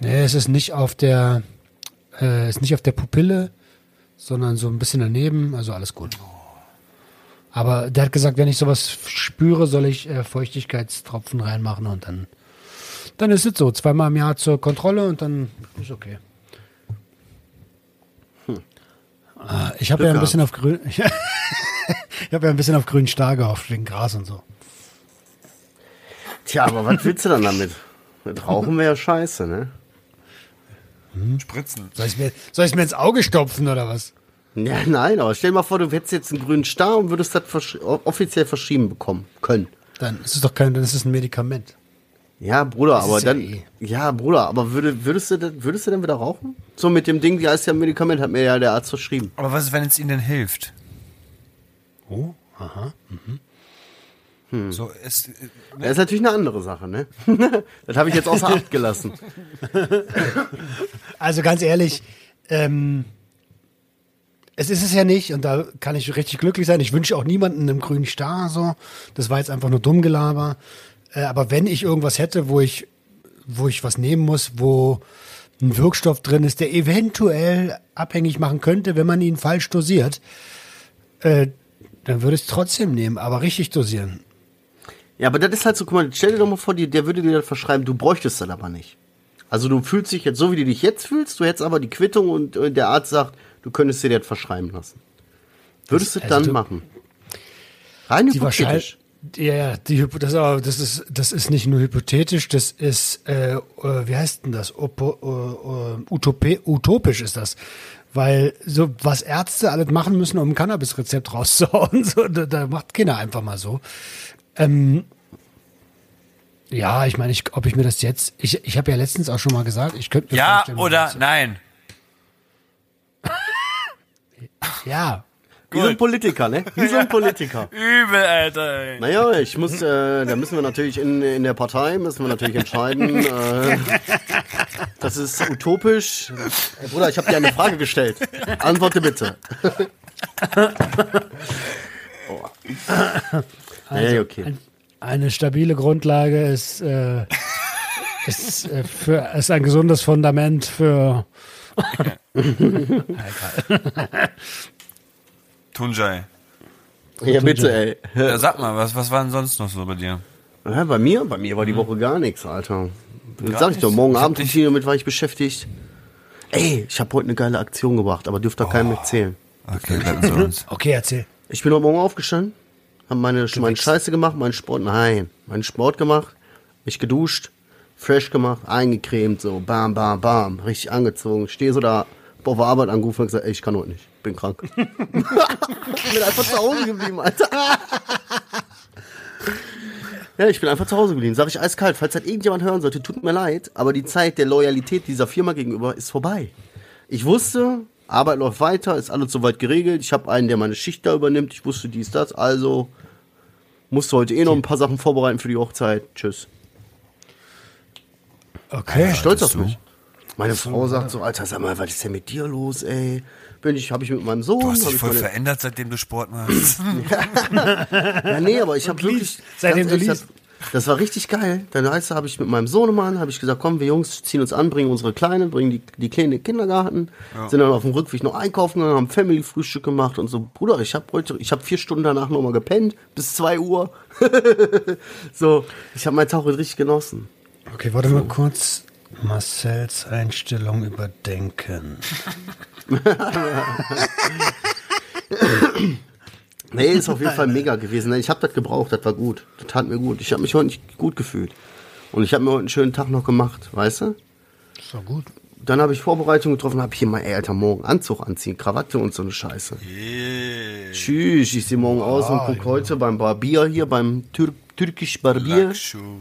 Nee, es ist nicht auf der, äh, ist nicht auf der Pupille, sondern so ein bisschen daneben, also alles gut. Aber der hat gesagt, wenn ich sowas spüre, soll ich äh, Feuchtigkeitstropfen reinmachen und dann, dann ist es so. Zweimal im Jahr zur Kontrolle und dann ist okay. Ah, Ich habe ja ein bisschen auf grün, ich habe ja ein bisschen auf grün Star gehofft wegen Gras und so. Tja, aber was willst du dann damit? Das Rauchen wäre ja scheiße, ne? Spritzen. Soll ich mir, soll ich mir ins Auge stopfen oder was? Ja, nein, aber stell dir mal vor, du hättest jetzt einen grünen Star und würdest das versch offiziell verschrieben bekommen können. Dann ist es doch kein, dann ist es ein Medikament. Ja, Bruder, Das aber ist ja dann. eh. Ja, Bruder, aber würde, würdest, du, denn- würdest du denn wieder rauchen? So mit dem Ding, wie heißt ja ein Medikament, hat mir ja der Arzt verschrieben. Aber was ist, wenn es ihnen denn hilft? Oh, aha. So, es, äh, Das ist natürlich eine andere Sache, ne? das habe ich jetzt außer Acht gelassen. Also ganz ehrlich, ähm, es ist es ja nicht und da kann ich richtig glücklich sein. Ich wünsche auch niemanden einen grünen Star so. Das war jetzt einfach nur Dummgelaber. Äh, aber wenn ich irgendwas hätte, wo ich, wo ich was nehmen muss, wo ein Wirkstoff drin ist, der eventuell abhängig machen könnte, wenn man ihn falsch dosiert, äh, dann würde ich es trotzdem nehmen, aber richtig dosieren. Ja, aber das ist halt so, guck mal, stell dir doch mal vor, der würde dir das verschreiben, du bräuchtest das aber nicht. Also du fühlst dich jetzt so, wie du dich jetzt fühlst, du hättest aber die Quittung und äh, der Arzt sagt, du könntest dir das verschreiben lassen. Würdest du Also dann du- machen? Rein Die hypothetisch. Ja, die, das, das, ist, das ist nicht nur hypothetisch, das ist, äh, äh, wie heißt denn das? Opo, äh, äh, Utopie, utopisch ist das. Weil so, was Ärzte alles machen müssen, um ein Cannabis-Rezept rauszuhauen, so, da, da macht keiner einfach mal so. Ähm, ja, ich meine, ich, ob ich mir das jetzt, ich, ich habe ja letztens auch schon mal gesagt, ich könnte mir ja oder das- nein? Ja, Wie so ein Politiker, ne? Wie so ein Politiker. Übel, Alter. ey. Naja, ich muss, äh, da müssen wir natürlich in, in der Partei, müssen wir natürlich entscheiden. Äh, das ist utopisch. Hey, Bruder, ich habe dir eine Frage gestellt. Antworte bitte. oh. Nee, okay. Ein, eine stabile Grundlage ist, äh, ist, äh, für, ist ein gesundes Fundament für. Tunjai. Ja, bitte, ey. Ja, sag mal, was, was war denn sonst noch so bei dir? Ja, bei mir? Bei mir war die Woche gar nichts, Alter. Das Gar sag ich doch, morgen Ich Abend dich- damit war ich beschäftigt. Ey, ich habe heute eine geile Aktion gebracht, aber dürft doch keinem erzählen. Okay, bleib unter uns. Okay, erzähl. Ich bin heute Morgen aufgestanden, hab meine, meine Scheiße gemacht, meinen Sport, nein, meinen Sport gemacht, mich geduscht, fresh gemacht, eingecremt, so, bam, bam, bam, richtig angezogen, stehe so da, auf der Arbeit angerufen und gesagt, ey, ich kann heute nicht, bin krank. ich bin einfach zu Hause geblieben, Alter. Ja, ich bin einfach zu Hause geblieben. Sag ich eiskalt. Falls halt irgendjemand hören sollte, tut mir leid, aber die Zeit der Loyalität dieser Firma gegenüber ist vorbei. Ich wusste, Arbeit läuft weiter, ist alles soweit geregelt. Ich habe einen, der meine Schicht da übernimmt. Ich wusste dies, das. Also musste heute eh noch ein paar Sachen vorbereiten für die Hochzeit. Tschüss. Okay. Stolz auf mich. Meine Frau sagt so, Alter, sag mal, was ist denn mit dir los, ey? Bin ich, habe ich mit meinem Sohn, Du hast hab dich ich voll meine, verändert, seitdem du Sport machst. Ja, nee, aber ich habe wirklich. seitdem du liest. Das, das war richtig geil. Dann heißt habe ich mit meinem Sohnemann, habe ich gesagt, komm, wir Jungs ziehen uns an, bringen unsere Kleine, bringen die, die Kleine in den Kindergarten, sind dann auf dem Rückweg noch einkaufen gegangen, haben Family-Frühstück gemacht und so. Bruder, ich habe heute, ich habe vier Stunden danach nochmal gepennt, bis zwei Uhr. so, ich habe meinen Tag heute richtig genossen. Okay, warte mal kurz. Marcells Einstellung überdenken. Nee, ist auf jeden Fall mega gewesen. Ich habe das gebraucht, das war gut. Das tat mir gut. Ich habe mich heute nicht gut gefühlt. Und ich habe mir heute einen schönen Tag noch gemacht, weißt du? Ist doch gut. Dann habe ich Vorbereitungen getroffen, habe hier mal, ey, Alter, morgen Anzug anziehen, Krawatte und so eine Scheiße. Tschüss, ich sehe morgen aus und guck heute beim Barbier hier, beim Tür türkisch Barbier. Lackschuh.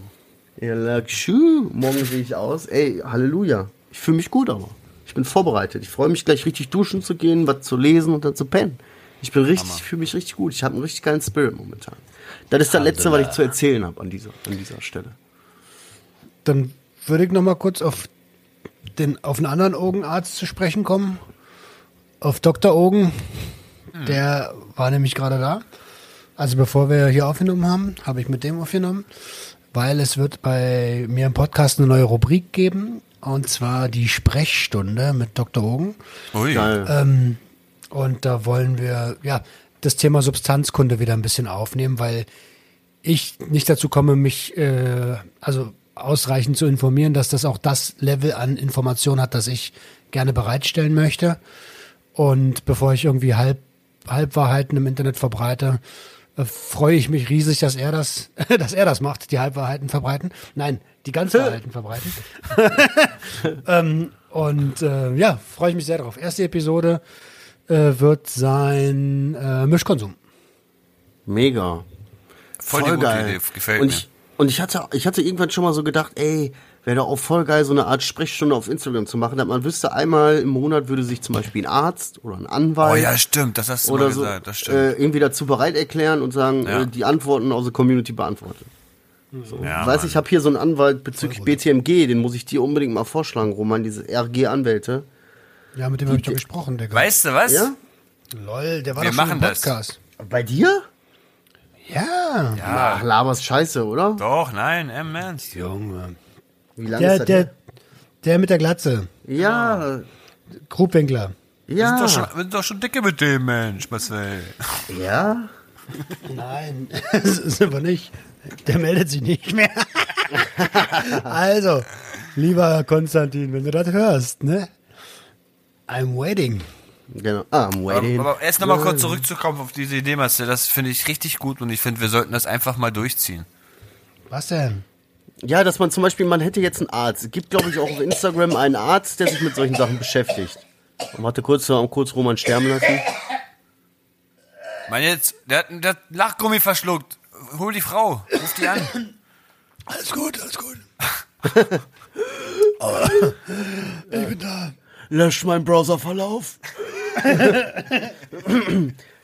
Ja, Lackschuh. Morgen sehe ich aus. Ey, Halleluja. Ich fühle mich gut aber. Ich bin vorbereitet. Ich freue mich gleich richtig duschen zu gehen, was zu lesen und dann zu pennen. Ich bin richtig, ich fühle mich richtig gut. Ich habe einen richtig geilen Spirit momentan. Das ist das Letzte, was ich zu erzählen habe an dieser, an dieser Stelle. Dann würde ich noch mal kurz auf den auf einen anderen Augenarzt zu sprechen kommen. Auf Dr. Augen. Der war nämlich gerade da. Also bevor wir hier aufgenommen haben, habe ich mit dem aufgenommen, weil es wird bei mir im Podcast eine neue Rubrik geben und zwar die Sprechstunde mit Dr. Augen. Ui. Geil. Ähm, und da wollen wir ja das Thema Substanzkunde wieder ein bisschen aufnehmen, weil ich nicht dazu komme, mich äh, also ausreichend zu informieren, dass das auch das Level an Information hat, das ich gerne bereitstellen möchte. Und bevor ich irgendwie halb Halbwahrheiten im Internet verbreite, äh, freue ich mich riesig, dass er das, dass er das macht, die Halbwahrheiten verbreiten. Nein, die Ganzwahrheiten verbreiten. ähm, und äh, ja, freue ich mich sehr drauf. Erste Episode äh, wird sein äh, Mischkonsum. Mega. Voll, die gute Idee, gefällt und mir. ich, und ich hatte, ich hatte irgendwann schon mal so gedacht, ey, wäre doch auch voll geil, so eine Art Sprechstunde auf Instagram zu machen, dass man wüsste, einmal im Monat würde sich zum Beispiel ein Arzt oder ein Anwalt Oh ja, stimmt, das hast du oder mal so gesagt, das stimmt. äh, irgendwie dazu bereit erklären und sagen, Ja. äh, die Antworten aus der Community beantworten. So. Ja, weiß Mann. ich habe hier so einen Anwalt bezüglich BTMG, den muss ich dir unbedingt mal vorschlagen, Roman, diese RG-Anwälte. Ja, mit dem habe ich doch gesprochen, Digga. weißt du was? Ja? Lol, der war Wir doch schon machen im das. Podcast. Bei dir? Ja. Ja, Ach, laberst scheiße, oder? doch, nein, im Ernst. Junge. Wie lange Der, ist das der, der mit der Glatze. Ja, Grubwinkler. ja. Wir sind, doch schon, wir sind doch schon dicke mit dem Mensch, Marcel. Ja? Nein, das ist aber nicht. Der meldet sich nicht mehr. also, lieber Konstantin, wenn du das hörst, ne? I'm waiting. Genau. Ah, I'm waiting. Aber, aber erst nochmal kurz zurückzukommen auf diese Idee, Marcel, das finde ich richtig gut und ich finde, wir sollten das einfach mal durchziehen. Was denn? Ja, dass man zum Beispiel, man hätte jetzt einen Arzt. Es gibt, glaube ich, auch auf Instagram einen Arzt, der sich mit solchen Sachen beschäftigt. Und warte kurz, kurz Roman sterben lassen. Mann, jetzt, der hat, der hat Lachgummi verschluckt. Hol die Frau, ruf die an. Alles gut, alles gut. ich bin da. Lösch meinen Browserverlauf.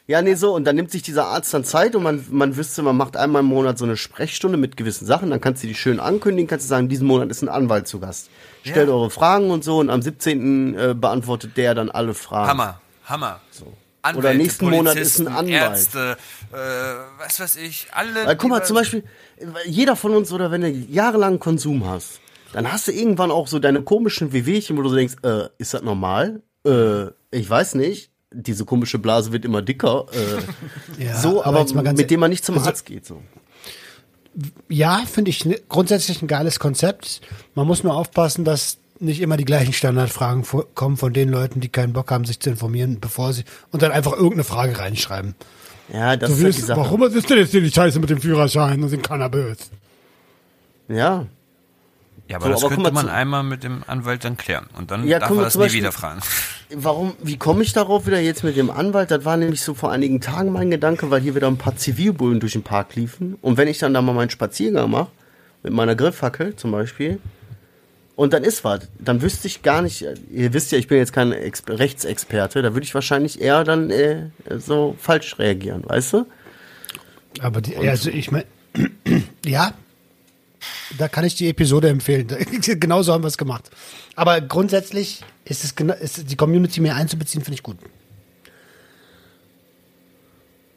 ja, nee, so. Und dann nimmt sich dieser Arzt dann Zeit und man, man wüsste, man macht einmal im Monat so eine Sprechstunde mit gewissen Sachen. Dann kannst du die schön ankündigen, kannst du sagen, diesen Monat ist ein Anwalt zu Gast. Stellt Ja. eure Fragen und so und am 17. Äh, beantwortet der dann alle Fragen. Hammer, Hammer. So. Oder nächsten Monat ist ein Anwalt. Ärzte, äh, was weiß ich, alle. Weil guck mal, zum Beispiel, jeder von uns, oder wenn du jahrelang Konsum hast, dann hast du irgendwann auch so deine komischen Wehwehchen, wo du so denkst, äh, ist das normal? Äh, ich weiß nicht. Diese komische Blase wird immer dicker. Äh, Ja, so, aber, ganz mit dem man nicht zum also- Arzt geht. So. Ja, finde ich ne- grundsätzlich ein geiles Konzept. Man muss nur aufpassen, dass nicht immer die gleichen Standardfragen kommen von den Leuten, die keinen Bock haben, sich zu informieren, bevor sie und dann einfach irgendeine Frage reinschreiben. Ja, das Du ist halt willst, die Sache. warum ist denn jetzt hier die Scheiße mit dem Führerschein und dem Cannabis? Ja. Ja, aber So, das aber könnte mal man zu- einmal mit dem Anwalt dann klären. Und dann Ja, darf mal, das nie Beispiel- wieder fragen. Warum, wie komme ich darauf wieder jetzt mit dem Anwalt? Das war nämlich so vor einigen Tagen mein Gedanke, weil hier wieder ein paar Zivilbullen durch den Park liefen. Und wenn ich dann da mal meinen Spaziergang mache, mit meiner Grillfackel zum Beispiel, und dann ist was, dann wüsste ich gar nicht, ihr wisst ja, ich bin jetzt kein Ex Rechtsexperte, da würde ich wahrscheinlich eher dann äh, so falsch reagieren, weißt du? Aber die, also ich meine, ja, da kann ich die Episode empfehlen. Genauso haben wir es gemacht. Aber grundsätzlich ist es ist die Community mehr einzubeziehen, finde ich gut.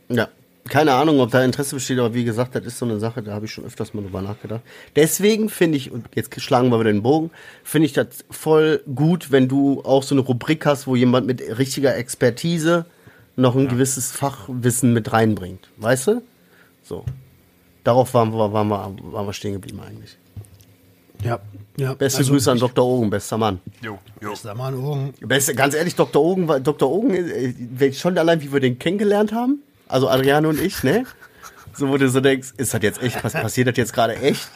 Ja. Keine Ahnung, ob da Interesse besteht, aber wie gesagt, das ist so eine Sache, da habe ich schon öfters mal drüber nachgedacht. Deswegen finde ich, und jetzt schlagen wir wieder den Bogen, finde ich das voll gut, wenn du auch so eine Rubrik hast, wo jemand mit richtiger Expertise noch ein gewisses Fachwissen mit reinbringt. Weißt du? So. Darauf waren wir, waren wir, waren wir stehen geblieben eigentlich. Ja, ja. Beste Also, Grüße an Dr. Ogen, bester Mann. Jo, jo. Sag mal, Ohren. Beste, ganz ehrlich, Dr. Ogen, Dr. Ogen, äh, wenn- schon allein, wie wir den kennengelernt haben, also Adriane und ich, ne? So, wo du so denkst, ist das jetzt echt, was passiert das jetzt gerade echt?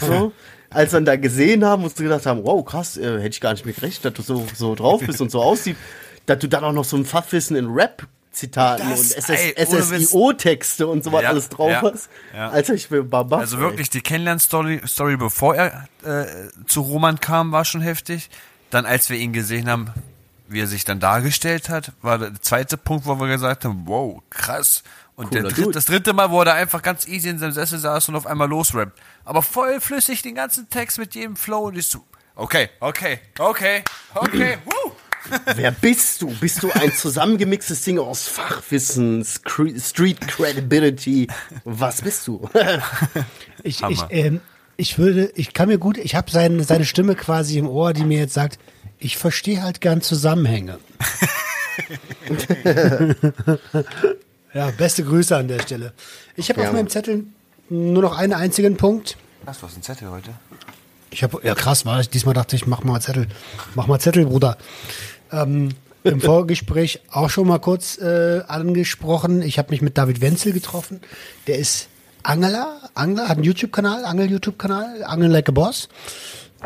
So. Als wir ihn da gesehen haben, du gedacht haben, wow, krass, äh, hätte ich gar nicht mit gerechnet, dass du so, so drauf bist und so aussiehst, dass du dann auch noch so ein Fachwissen in Rap-Zitaten und Das- SS, Witz. SSIO-Texte und so was Ja, alles drauf ja, hast. ja. Alter, ich will Baba. Also wirklich, die Kennenlern-Story, Story, bevor er äh, zu Roman kam, war schon heftig. Dann, als wir ihn gesehen haben, wie er sich dann dargestellt hat, war der zweite Punkt, wo wir gesagt haben, wow, krass. Und der dritte, das dritte Mal, wo er da einfach ganz easy in seinem Sessel saß und auf einmal losrappt. Aber voll flüssig den ganzen Text mit jedem Flow und ich so, okay, okay, okay, okay, woo. Wer bist du? Bist du ein zusammengemixtes Ding aus Fachwissen, Street Credibility? Was bist du? Ich, ich, ähm, ich würde, ich kann mir gut, ich habe seine, seine Stimme quasi im Ohr, die mir jetzt sagt, ich verstehe halt gern Zusammenhänge. ja, beste Grüße an der Stelle. Ich habe Ja, auf meinem. Zettel nur noch einen einzigen Punkt. Was, was ein Zettel heute? Ich habe, ja krass, war ich, diesmal dachte ich, mach mal Zettel, mach mal Zettel, Bruder. Ähm, Im Vorgespräch auch schon mal kurz äh, angesprochen. Ich habe mich mit David Wenzel getroffen. Der ist Angler, Angler, hat einen YouTube-Kanal, Angel-YouTube-Kanal, Angeln like a Boss.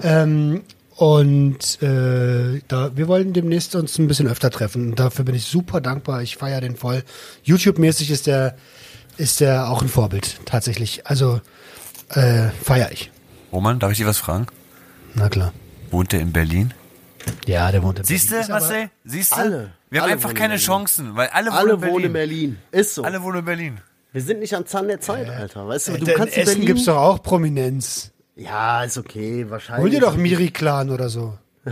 Ähm, und äh, da, wir wollen demnächst uns ein bisschen öfter treffen. Und dafür bin ich super dankbar. Ich feiere den voll. YouTube-mäßig ist der, ist der auch ein Vorbild, tatsächlich. Also äh, feiere ich. Roman, darf ich dir was fragen? Na klar. Wohnt er in Berlin? Ja, der wohnt in Siehst du, Berlin. Ist aber- Marcel? Siehst du? Alle. Wir haben Alle einfach keine. Chancen, weil alle, Alle wohnen in Berlin. wohnen in Berlin. Ist so. Alle wohnen in Berlin. Wir sind nicht am Zahn der Zeit, Alter. Weißt du, Äh, du in kannst in Essen Berlin. gibt's doch auch Prominenz. ja, ist okay, wahrscheinlich. Hol dir doch Miri Clan oder so.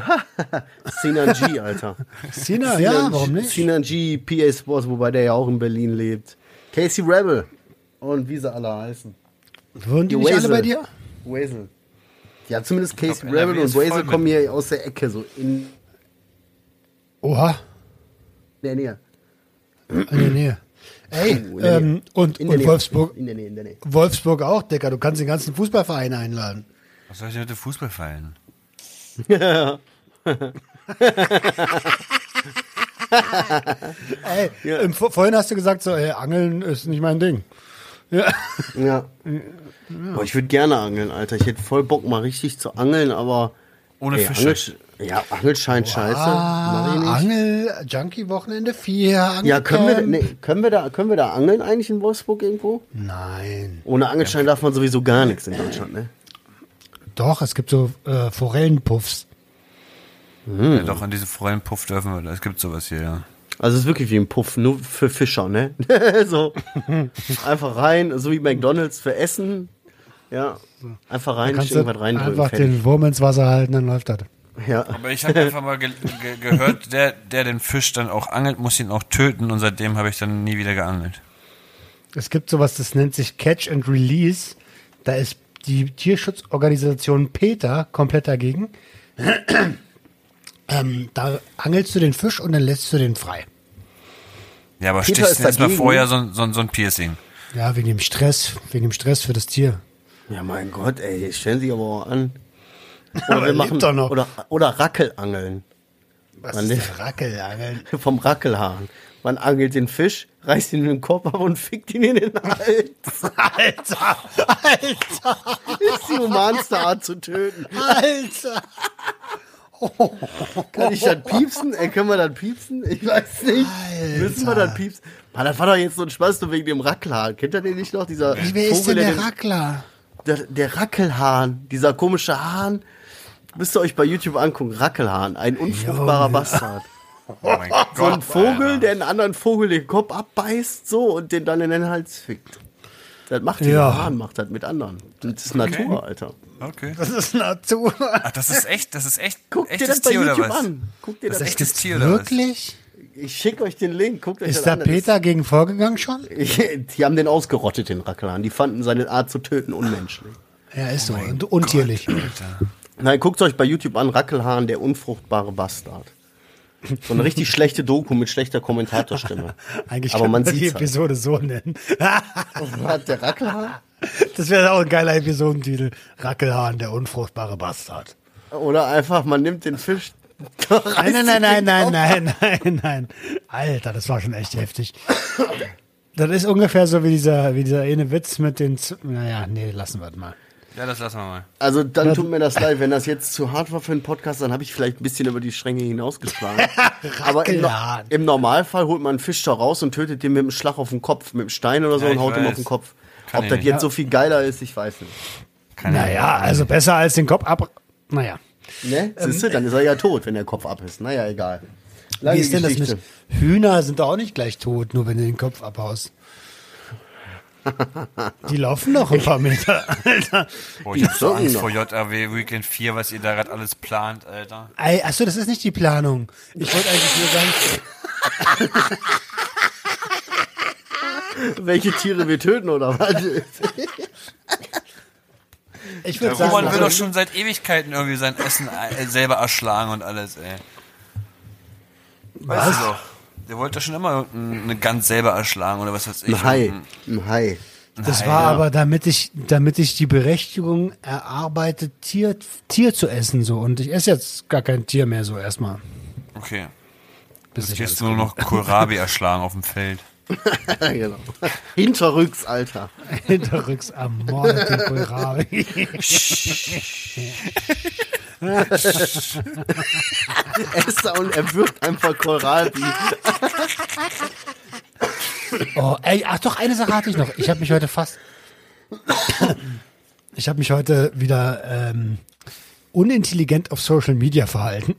Sinan G, Alter. Sina, ja, Sinan warum nicht? Sinan G, PA Sports, wobei der ja auch in Berlin lebt. Casey Rebel. Und wie sie alle heißen. Wohnen die Die nicht alle bei dir? Wesel. Ja, zumindest Casey Rebel und mit- kommen hier aus der Ecke, so in Oha, der Nähe. in der Nähe. Ey, Oh, in der ähm, Nähe. und, In der und Nähe. Wolfsburg, In der Nähe, in der Nähe. Wolfsburg auch, Digga. Du kannst den ganzen Fußballverein einladen. Was soll ich denn mit dem Fußball feiern? Ey, im, vor- vorhin hast du gesagt, so, ey, Angeln ist nicht mein Ding. Ja. Ja. Boah, ich würde gerne angeln, Alter. Ich hätte voll Bock, mal richtig zu angeln, aber. Ohne ey, Fische. Angel, ja, Angelschein scheiße. Nicht. Ah, Angel, Junkie-Wochenende 4. Ja, können wir, nee, können, wir da, können wir da angeln eigentlich in Wolfsburg irgendwo? Nein. Ohne Angelschein darf man sowieso gar nichts in Deutschland, ne? Doch, es gibt so äh, Forellenpuffs. Ja, doch, an diesen Forellenpuff dürfen wir. Es gibt sowas hier, ja. Also es ist wirklich wie ein Puff, nur für Fischer, ne? so. Einfach rein, so wie McDonalds für Essen. Ja. Einfach rein, Kannst du irgendwas reindrücken. einfach fertig. den Wurm ins Wasser halten, dann läuft das. Ja. Aber ich habe einfach mal ge ge gehört, der, der den Fisch dann auch angelt, muss ihn auch töten und seitdem habe ich dann nie wieder geangelt. Es gibt sowas, das nennt sich Catch and Release. Da ist die Tierschutzorganisation PETA komplett dagegen. Ähm, da angelst du den Fisch und dann lässt du den frei. Ja, aber Peter stichst erstmal vorher so, ein- so, ein- so ein Piercing. Ja, wegen dem Stress, wegen dem Stress für das Tier. Ja, mein Gott, ey, stellen Sie aber auch an. Oder er wir machen, doch noch. oder, oder Rackelangeln. Was Man ist Rackelangeln? Vom Rackelhahn. Man angelt den Fisch, reißt ihn in den Kopf ab und fickt ihn in den Hals. Alter, Alter, ist die humanste Art zu töten. Alter. Kann ich dann piepsen? Ey, können wir dann piepsen? Ich weiß nicht. Müssen wir dann piepsen? Mann, das war doch jetzt so ein Spaß nur wegen dem Rackelhahn. Kennt ihr den nicht noch? Dieser Wer ist denn der den- Rackler? der, der Rackelhahn, dieser komische Hahn. Müsst ihr euch bei YouTube angucken. Rackelhahn, ein unfruchtbarer. Bastard. Oh mein Gott. So ein Vogel, Alter. der einen anderen Vogel den Kopf abbeißt, so, und den dann in den Hals fickt. Das macht Ja. Hahn, macht das mit anderen. Das ist Natur, Alter. Okay. Das ist Natur. Ach, das ist echt, das ist echt, Guckt dir echtes das bei Tier YouTube an. Guckt dir Das das, ist echtes Tier oder was? Wirklich? Ich schicke euch den Link. Guckt euch Ist das da Peter gegen vorgegangen schon? Die haben den ausgerottet, den Rackelhahn. Die fanden seine Art zu töten unmenschlich. Ja, ist so. Und untierlich. Nein, guckt euch bei YouTube an, Rackelhahn, der unfruchtbare Bastard. So eine richtig schlechte Doku mit schlechter Kommentatorstimme. Eigentlich Aber kann man man die halt. Episode so nennen. Hat der Rackelhahn? Das wäre auch ein geiler Episodentitel. Rackelhahn, der unfruchtbare Bastard. Oder einfach, man nimmt den Fisch. Nein, nein, nein, nein, nein, nein, nein, nein. Alter, das war schon echt heftig. Das ist ungefähr so wie dieser, wie dieser eine Witz mit den, Z naja, nee, lassen wir das mal. Ja, das lassen wir mal. Also dann tut mir das leid, wenn das jetzt zu hart war für einen Podcast, dann habe ich vielleicht ein bisschen über die Stränge hinausgeschlagen. Aber im, im Normalfall holt man einen Fisch da raus und tötet den mit einem Schlag auf den Kopf, mit einem Stein oder so Ja, und haut ihm weiß. auf den Kopf. Kann Ob das nicht. jetzt so viel geiler ist, ich weiß nicht. Keine Naja, also besser als den Kopf ab. Naja. Ne? Siehst du, dann ist er ja tot, wenn der Kopf ab ist. Naja, egal. Lange Wie ist denn das Geschichte. mit Hühner sind doch auch nicht gleich tot, nur wenn du den Kopf abhaust. Die laufen noch ein paar Meter, Alter. Oh, ich hab so Angst noch. vor JRW Weekend 4, was ihr da gerade alles plant, Alter. Ey, achso, das ist nicht die Planung. Ich wollte eigentlich nur sagen, Welche Tiere wir töten oder was? ich Der würde sagen, Roman will also- doch schon seit Ewigkeiten irgendwie sein Essen äh, selber erschlagen und alles, ey. Weißt du doch. Der wollte schon immer eine Gans selber erschlagen oder was weiß ich. Ein Hai. Ein Hai. Das Nein, war ja. aber, damit ich, damit ich die Berechtigung erarbeite, Tier, Tier zu essen, so. Und ich esse jetzt gar kein Tier mehr, so erstmal. Okay. Bis Jetzt ich gehst du nur noch Kohlrabi erschlagen auf dem Feld. Genau. Hinterrücks, Alter. hinterrücks ermordet den Kohlrabi. Esser und er wirkt einfach Kohlrabi. Oh, ey, ach doch, eine Sache hatte ich noch. Ich habe mich heute fast. Ich habe mich heute wieder ähm, unintelligent auf Social Media verhalten.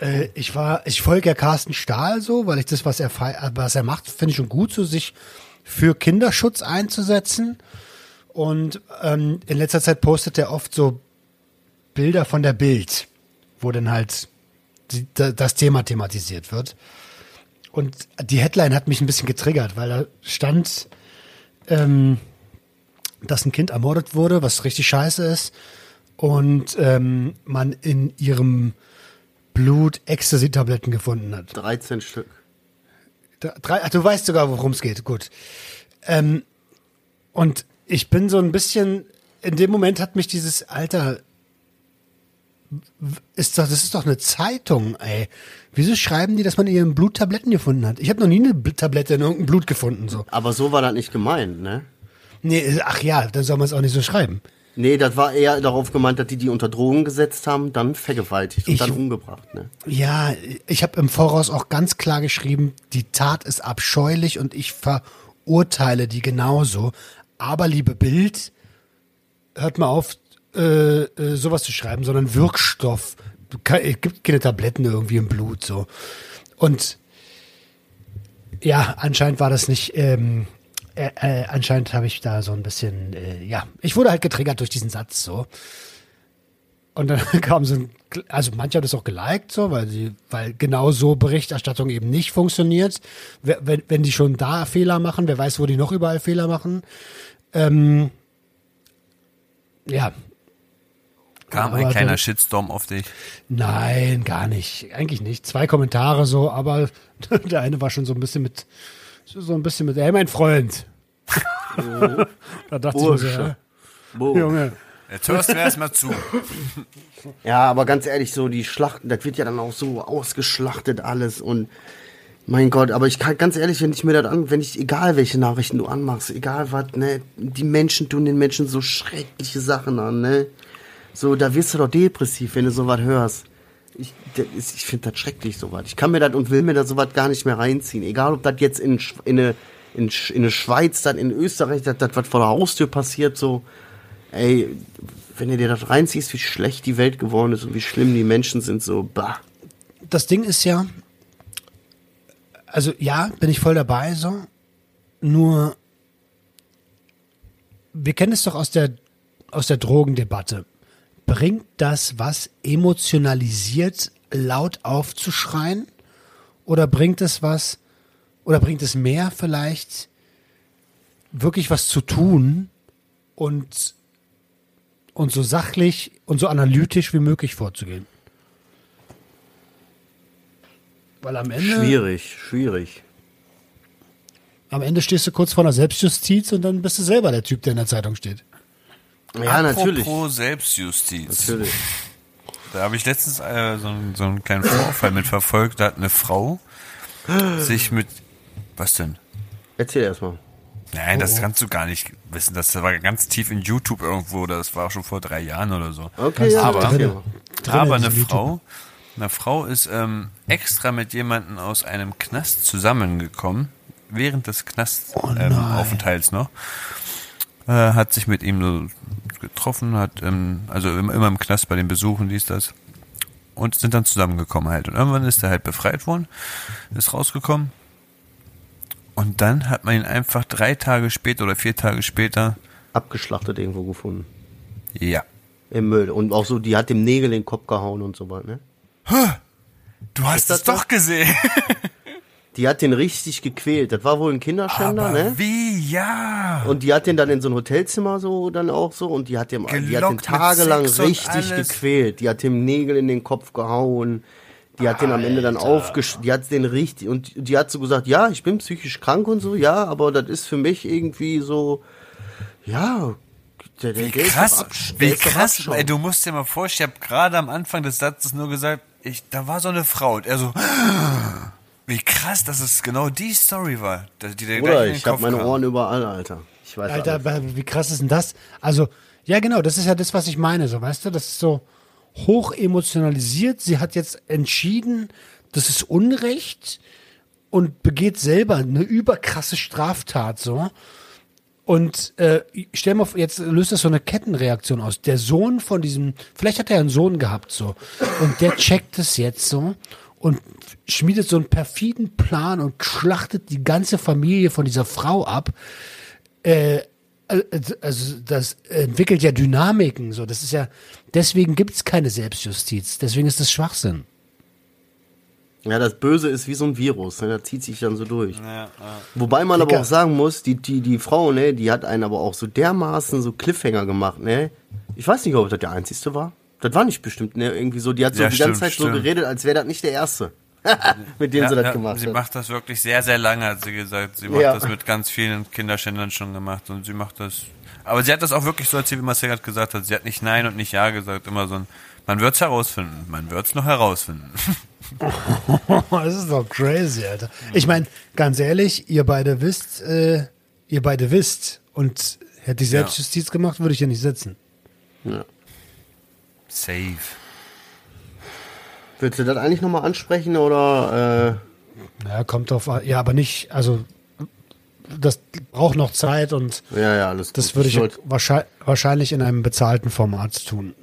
Äh, ich war, ich folge ja Carsten Stahl so, weil ich das, was er, was er macht, finde ich schon gut, so sich für Kinderschutz einzusetzen. Und ähm, in letzter Zeit postet er oft so Bilder von der Bild, wo dann halt die, da, das Thema thematisiert wird. Und die Headline hat mich ein bisschen getriggert, weil da stand, ähm, dass ein Kind ermordet wurde, was richtig scheiße ist. Und ähm, man in ihrem Blut Ecstasy-Tabletten gefunden hat. 13 Stück. Drei, ach, du weißt sogar, worum es geht. Gut. Ähm, und ich bin so ein bisschen, in dem Moment hat mich dieses Alter, ist doch, das ist doch eine Zeitung, ey. Wieso schreiben die, dass man in ihrem Blut Tabletten gefunden hat? Ich habe noch nie eine Bl- Tablette in irgendeinem Blut gefunden, so. Aber so war das nicht gemeint, ne? Nee, ach ja, dann soll man es auch nicht so schreiben. Nee, das war eher darauf gemeint, dass die die unter Drogen gesetzt haben, dann vergewaltigt und Ich- dann umgebracht, ne? Ja, ich habe im Voraus auch ganz klar geschrieben, die Tat ist abscheulich und ich verurteile die genauso. Aber liebe Bild, hört mal auf, äh, äh, sowas zu schreiben, sondern Wirkstoff. Es gibt keine Tabletten irgendwie im Blut so. Und ja, anscheinend war das nicht. Ähm, äh, äh, anscheinend habe ich da so ein bisschen, äh, ja, ich wurde halt getriggert durch diesen Satz so. Und dann kam so ein, also manche haben das auch geliked, so, weil sie, weil genau so Berichterstattung eben nicht funktioniert. Wenn, wenn die schon da Fehler machen, wer weiß, wo die noch überall Fehler machen. Ähm, ja, Kam ein ein kleiner dann- Shitstorm auf dich. nein, gar nicht. Eigentlich nicht. Zwei Kommentare so, aber der eine war schon so ein bisschen mit, so ein bisschen mit, hey, mein Freund. da dachte ich mir so, Bursche. ja, Boah. Junge. Jetzt hörst du erstmal zu. Ja, aber ganz ehrlich, so die Schlachten, das wird ja dann auch so ausgeschlachtet alles und Mein Gott, aber ich kann ganz ehrlich, wenn ich mir das an, wenn ich, egal welche Nachrichten du anmachst, egal was, ne, die Menschen tun den Menschen so schreckliche Sachen an, ne. So, da wirst du doch depressiv, wenn du sowas hörst. Ich, ich finde das schrecklich, sowas. Ich kann mir das und will mir das sowas gar nicht mehr reinziehen. Egal, ob das jetzt in, in eine, in, in eine Schweiz, dann in Österreich, das, das was vor der Haustür passiert, so. Ey, wenn du dir das reinziehst, wie schlecht die Welt geworden ist und wie schlimm die Menschen sind, so, bah. das Ding ist ja, also ja, bin ich voll dabei so. Nur, wir kennen es doch aus der, aus der Drogendebatte. Bringt das was, emotionalisiert laut aufzuschreien? Oder bringt es was, oder bringt es mehr vielleicht, wirklich was zu tun und, und so sachlich und so analytisch wie möglich vorzugehen? Weil am Ende. Schwierig, schwierig. Am Ende stehst du kurz vor einer Selbstjustiz und dann bist du selber der Typ, der in der Zeitung steht. Ja, natürlich. Apropos Selbstjustiz. Natürlich. Da habe ich letztens äh, so, einen- so einen kleinen Vorfall mitverfolgt. Da hat eine Frau sich mit. Was denn? Erzähl erstmal. Nein, Oh. das kannst du gar nicht wissen. Das war ganz tief in YouTube irgendwo. Das war schon vor drei Jahren oder so. Okay, ja, aber, erzähl mal. Drin aber in eine YouTube. Frau, eine Frau ist ähm, extra mit jemandem aus einem Knast zusammengekommen, während des Knastaufenthalts noch. Äh, hat sich mit ihm so getroffen, hat ähm, also immer, im Knast bei den Besuchen, dies, das. Und sind dann zusammengekommen halt. Und irgendwann ist er halt befreit worden, ist rausgekommen. Und dann hat man ihn einfach drei Tage später oder vier Tage später, Abgeschlachtet irgendwo gefunden. ja, Im Müll. Und auch so, die hat dem Nägel in den Kopf gehauen und so weiter, ne? du hast das es doch gesehen. Die hat den richtig gequält. Das war wohl ein Kinderschänder, ne? wie, ja. Und die hat den dann in so ein Hotelzimmer so dann auch so und die hat dem, die hat den Gelockt tagelang richtig gequält. Die hat dem Nägel in den Kopf gehauen. Die hat den am Ende dann aufgesch... Die hat den richtig... Und die hat so gesagt, ja, ich bin psychisch krank und so, ja, aber das ist für mich irgendwie so... Ja... Der, der, Wie der krass, wie krass, ey, du musst dir mal vorstellen, ich habe gerade am Anfang des Satzes nur gesagt, ich, da war so eine Frau und er so, wie krass, dass es genau die Story war, die in den ich hab Kopf meine kam. Ohren überall, Alter. Ich weiß Alter, alles. wie krass ist denn das? Also, ja, genau, das ist ja das, was ich meine, so, weißt du, das ist so hoch emotionalisiert. Sie hat jetzt entschieden, das ist Unrecht und begeht selber eine überkrasse Straftat, so. Und äh, stell mal, jetzt löst das so eine Kettenreaktion aus. Der Sohn von diesem, vielleicht hat er einen Sohn gehabt, so. Und der checkt es jetzt so und schmiedet so einen perfiden Plan und schlachtet die ganze Familie von dieser Frau ab. Äh, also das entwickelt ja Dynamiken, so. Das ist ja, deswegen gibt's keine Selbstjustiz. Deswegen ist das Schwachsinn. Ja, das Böse ist wie so ein Virus, ne? das zieht sich dann so durch. Wobei man aber Dicker. auch sagen muss, die, die, die Frau, ne, die hat einen aber auch so dermaßen so Cliffhanger gemacht, ne? Ich weiß nicht, ob das der einzigste war. Das war nicht bestimmt, ne? Irgendwie so, die hat so Ja, die stimmt, ganze Zeit so stimmt. geredet, als wäre das nicht der erste, mit dem Ja, sie das ja, gemacht sie hat. macht das wirklich sehr, sehr lange, hat sie gesagt. Sie macht Ja. das mit ganz vielen Kinderschändern schon gemacht und sie macht das. Aber sie hat das auch wirklich so erzählt, wie Marcel gerade gesagt hat. Sie hat nicht Nein und nicht Ja gesagt, immer so ein, man wird's herausfinden, man wird's noch herausfinden. das ist doch crazy, Alter. Ich meine, ganz ehrlich, ihr beide wisst, äh, ihr beide wisst. Und hätte ich Selbstjustiz gemacht, würde ich hier nicht sitzen. Safe. Willst du das eigentlich nochmal ansprechen oder Ja, kommt drauf an. Ja, aber nicht, also das braucht noch Zeit und äh, ja, ja, alles das gut. würde ich wahrscheinlich, wahrscheinlich in einem bezahlten Format tun.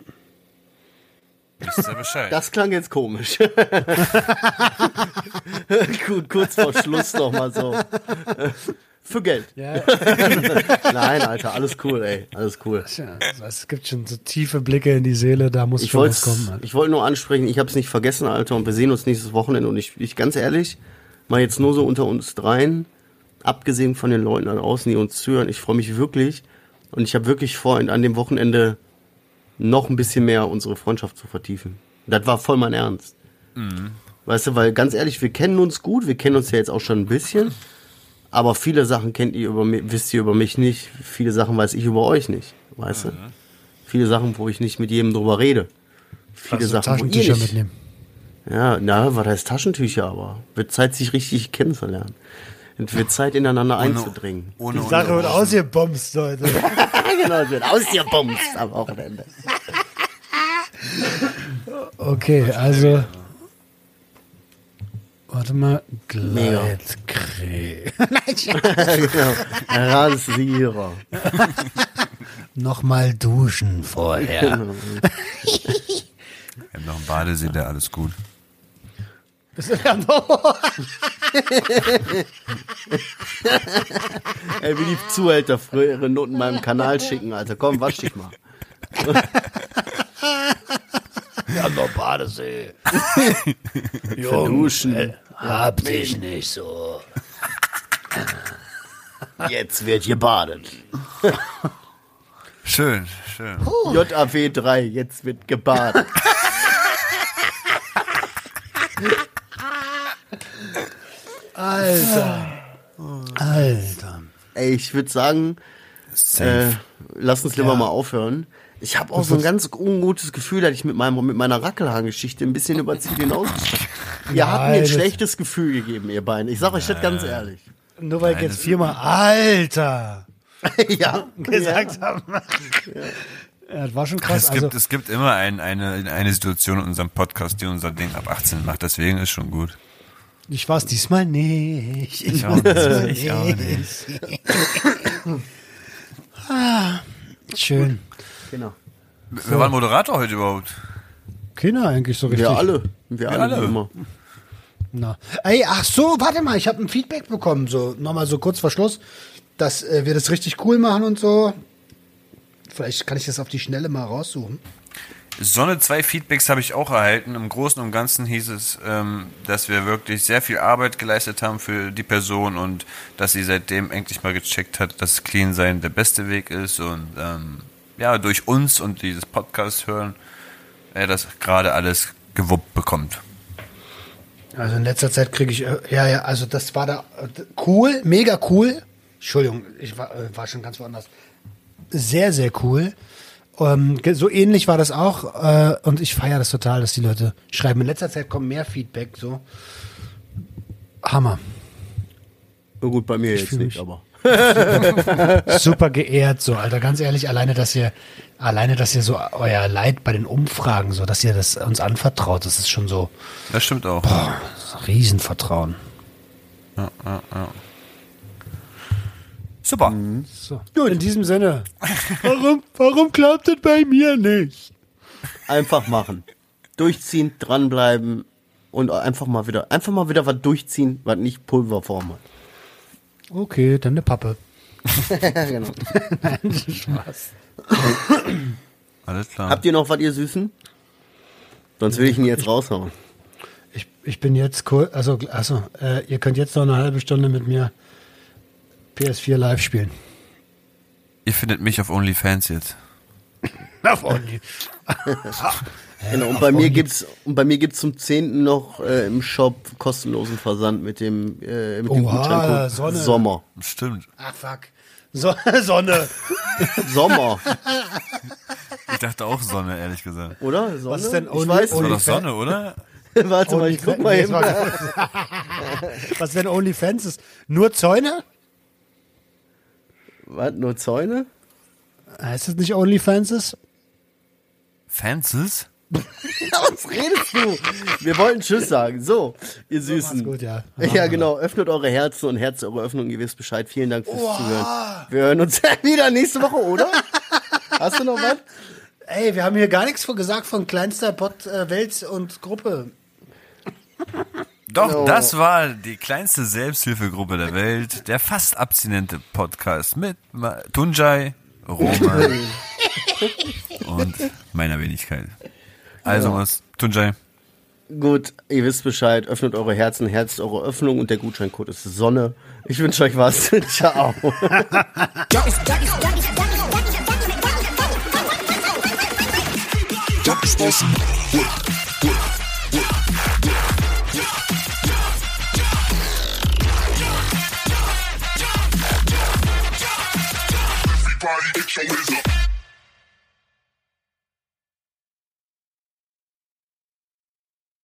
Das klang jetzt komisch. Gut, kurz vor Schluss noch mal so. Für Geld. Ja, Nein, Alter, alles cool, ey. Alles cool. es gibt schon so tiefe Blicke in die Seele, da muss Ich schon was kommen. Alter. ich wollte nur ansprechen, ich habe es nicht vergessen, Alter, und wir sehen uns nächstes Wochenende. Und ich, ich ganz ehrlich, mal jetzt nur so unter uns dreien, abgesehen von den Leuten da draußen, die uns zuhören, ich freue mich wirklich. Und ich habe wirklich vor, an dem Wochenende noch ein bisschen mehr unsere Freundschaft zu vertiefen. Das war voll mein Ernst. Weißt du, weil ganz ehrlich, wir kennen uns gut, wir kennen uns ja jetzt auch schon ein bisschen, aber viele Sachen kennt ihr über mich, wisst ihr über mich nicht, viele Sachen weiß ich über euch nicht, weißt du? Viele Sachen, wo ich nicht mit jedem drüber rede. Viele Also Sachen, wo ihr Taschentücher nicht. mitnehmen. Ja, na, was heißt Taschentücher aber? Wird Zeit, sich richtig kennenzulernen. Es wird Zeit, ineinander einzudringen. Ohne, Die Sache wird ausgebomst, Leute. genau, es wird ausgebumst am Wochenende. Okay, also. Warte mal. Mega. Gleitcreme. genau. Rasierer. Nochmal duschen vorher. Wir haben noch einen Badesee, der alles gut. Ey, wie die Zuhälter früher ihre Noten meinem Kanal schicken, Alter. Komm, wasch dich mal. Wir haben noch Badesee. Duschen. Hab dich nicht so. Jetzt wird gebadet. Schön, schön. JAW 3, jetzt wird gebadet. Alter. Alter. Ey, ich würde sagen, äh, lass uns lieber Ja. mal aufhören. Ich habe auch so ein ganz ungutes Gefühl, dass ich mit, meinem, mit meiner Rackelhaargeschichte ein bisschen über Ziel hinaus. Ihr habt mir ein schlechtes Gefühl gegeben, ihr beiden. Ich sage euch das ganz ehrlich. Nur weil ich jetzt viermal Alter ja. gesagt habe. Ja, das war schon krass. Es gibt, Also, es gibt immer ein, eine, eine Situation in unserem Podcast, die unser Ding ab 18 macht. Deswegen ist schon gut. ich war es diesmal nicht. Ich Ich auch nicht. Ich auch nicht. Schön. Genau. Wer war Moderator heute überhaupt? Kinder eigentlich so richtig. Wir alle. Wir alle, alle. wie immer. Na. Ey, ach so, warte mal, ich habe ein Feedback bekommen, so nochmal so kurz vor Schluss, dass äh, wir das richtig cool machen und so. Vielleicht kann ich das auf die Schnelle mal raussuchen. Sonne zwei Feedbacks habe ich auch erhalten. Im Großen und Ganzen hieß es, ähm, dass wir wirklich sehr viel Arbeit geleistet haben für die Person und dass sie seitdem endlich mal gecheckt hat, dass Clean sein der beste Weg ist und ähm, ja, durch uns und dieses Podcast hören, er das gerade alles gewuppt bekommt. Also in letzter Zeit kriege ich, äh, ja, ja, also das war da äh, cool, mega cool. Entschuldigung, ich war, äh, war schon ganz woanders. Sehr, sehr cool. Ähm, ge- so ähnlich war das auch äh, und ich feiere das total, dass die Leute schreiben. In letzter Zeit kommt mehr Feedback, so. Hammer. Na gut, bei mir jetzt fühl nicht, aber. Super geehrt, so, Alter. Ganz ehrlich, alleine, dass ihr, alleine, dass ihr so euer Leid bei den Umfragen, so, dass ihr das uns anvertraut, das ist schon so Das stimmt auch. das ist Riesenvertrauen. Ja, ja, ja. Super. So. In diesem Sinne. Warum, warum klappt das bei mir nicht? Einfach machen. Durchziehen, dranbleiben und einfach mal wieder, einfach mal wieder was durchziehen, was nicht Pulverform hat. Okay, dann eine Pappe. ja, genau. Spaß. Alles klar. Habt ihr noch was, ihr Süßen? Sonst will ich ihn jetzt raushauen. Ich, ich bin jetzt cool. Also, also äh, ihr könnt jetzt noch eine halbe Stunde mit mir PS4 live spielen. Ihr findet mich auf OnlyFans jetzt. Auf Only. Genau, und bei mir gibt's und bei mir gibt's zum 10. noch äh, im Shop kostenlosen Versand mit dem äh, mit dem Oha, Gutscheincode Sonne. Sommer. Stimmt. Ach, fuck. So, Sonne. Sommer, Ich dachte auch Sonne, ehrlich gesagt. oder? Sonne? Was ist denn ich Only- weiß Das war Only- doch Sonne, oder? nicht. Warte mal, ich guck mal eben. war- Was wenn OnlyFans ist? Nur Zäune? Was, nur Zäune? Heißt das nicht OnlyFans ist? Fancies? Was redest du? Wir wollten Tschüss sagen. So, ihr Süßen. gut, ja. Ja, genau. Öffnet eure Herzen und Herz eure Öffnung. Ihr wisst Bescheid. Vielen Dank fürs Zuhören. Wir hören uns wieder nächste Woche, oder? Hast du noch was? Ey, wir haben hier gar nichts von gesagt von kleinster Pod äh, Welt und Gruppe. Doch, Genau. das war die kleinste Selbsthilfegruppe der Welt, der fast abstinente Podcast mit Tunjai, Roman und meiner Wenigkeit. Also was, Tunjai, Gut, ihr wisst Bescheid. Öffnet eure Herzen, herzt eure Öffnung und der Gutscheincode ist Sonne. Ich wünsche euch was. Ciao. Everybody get your hands up.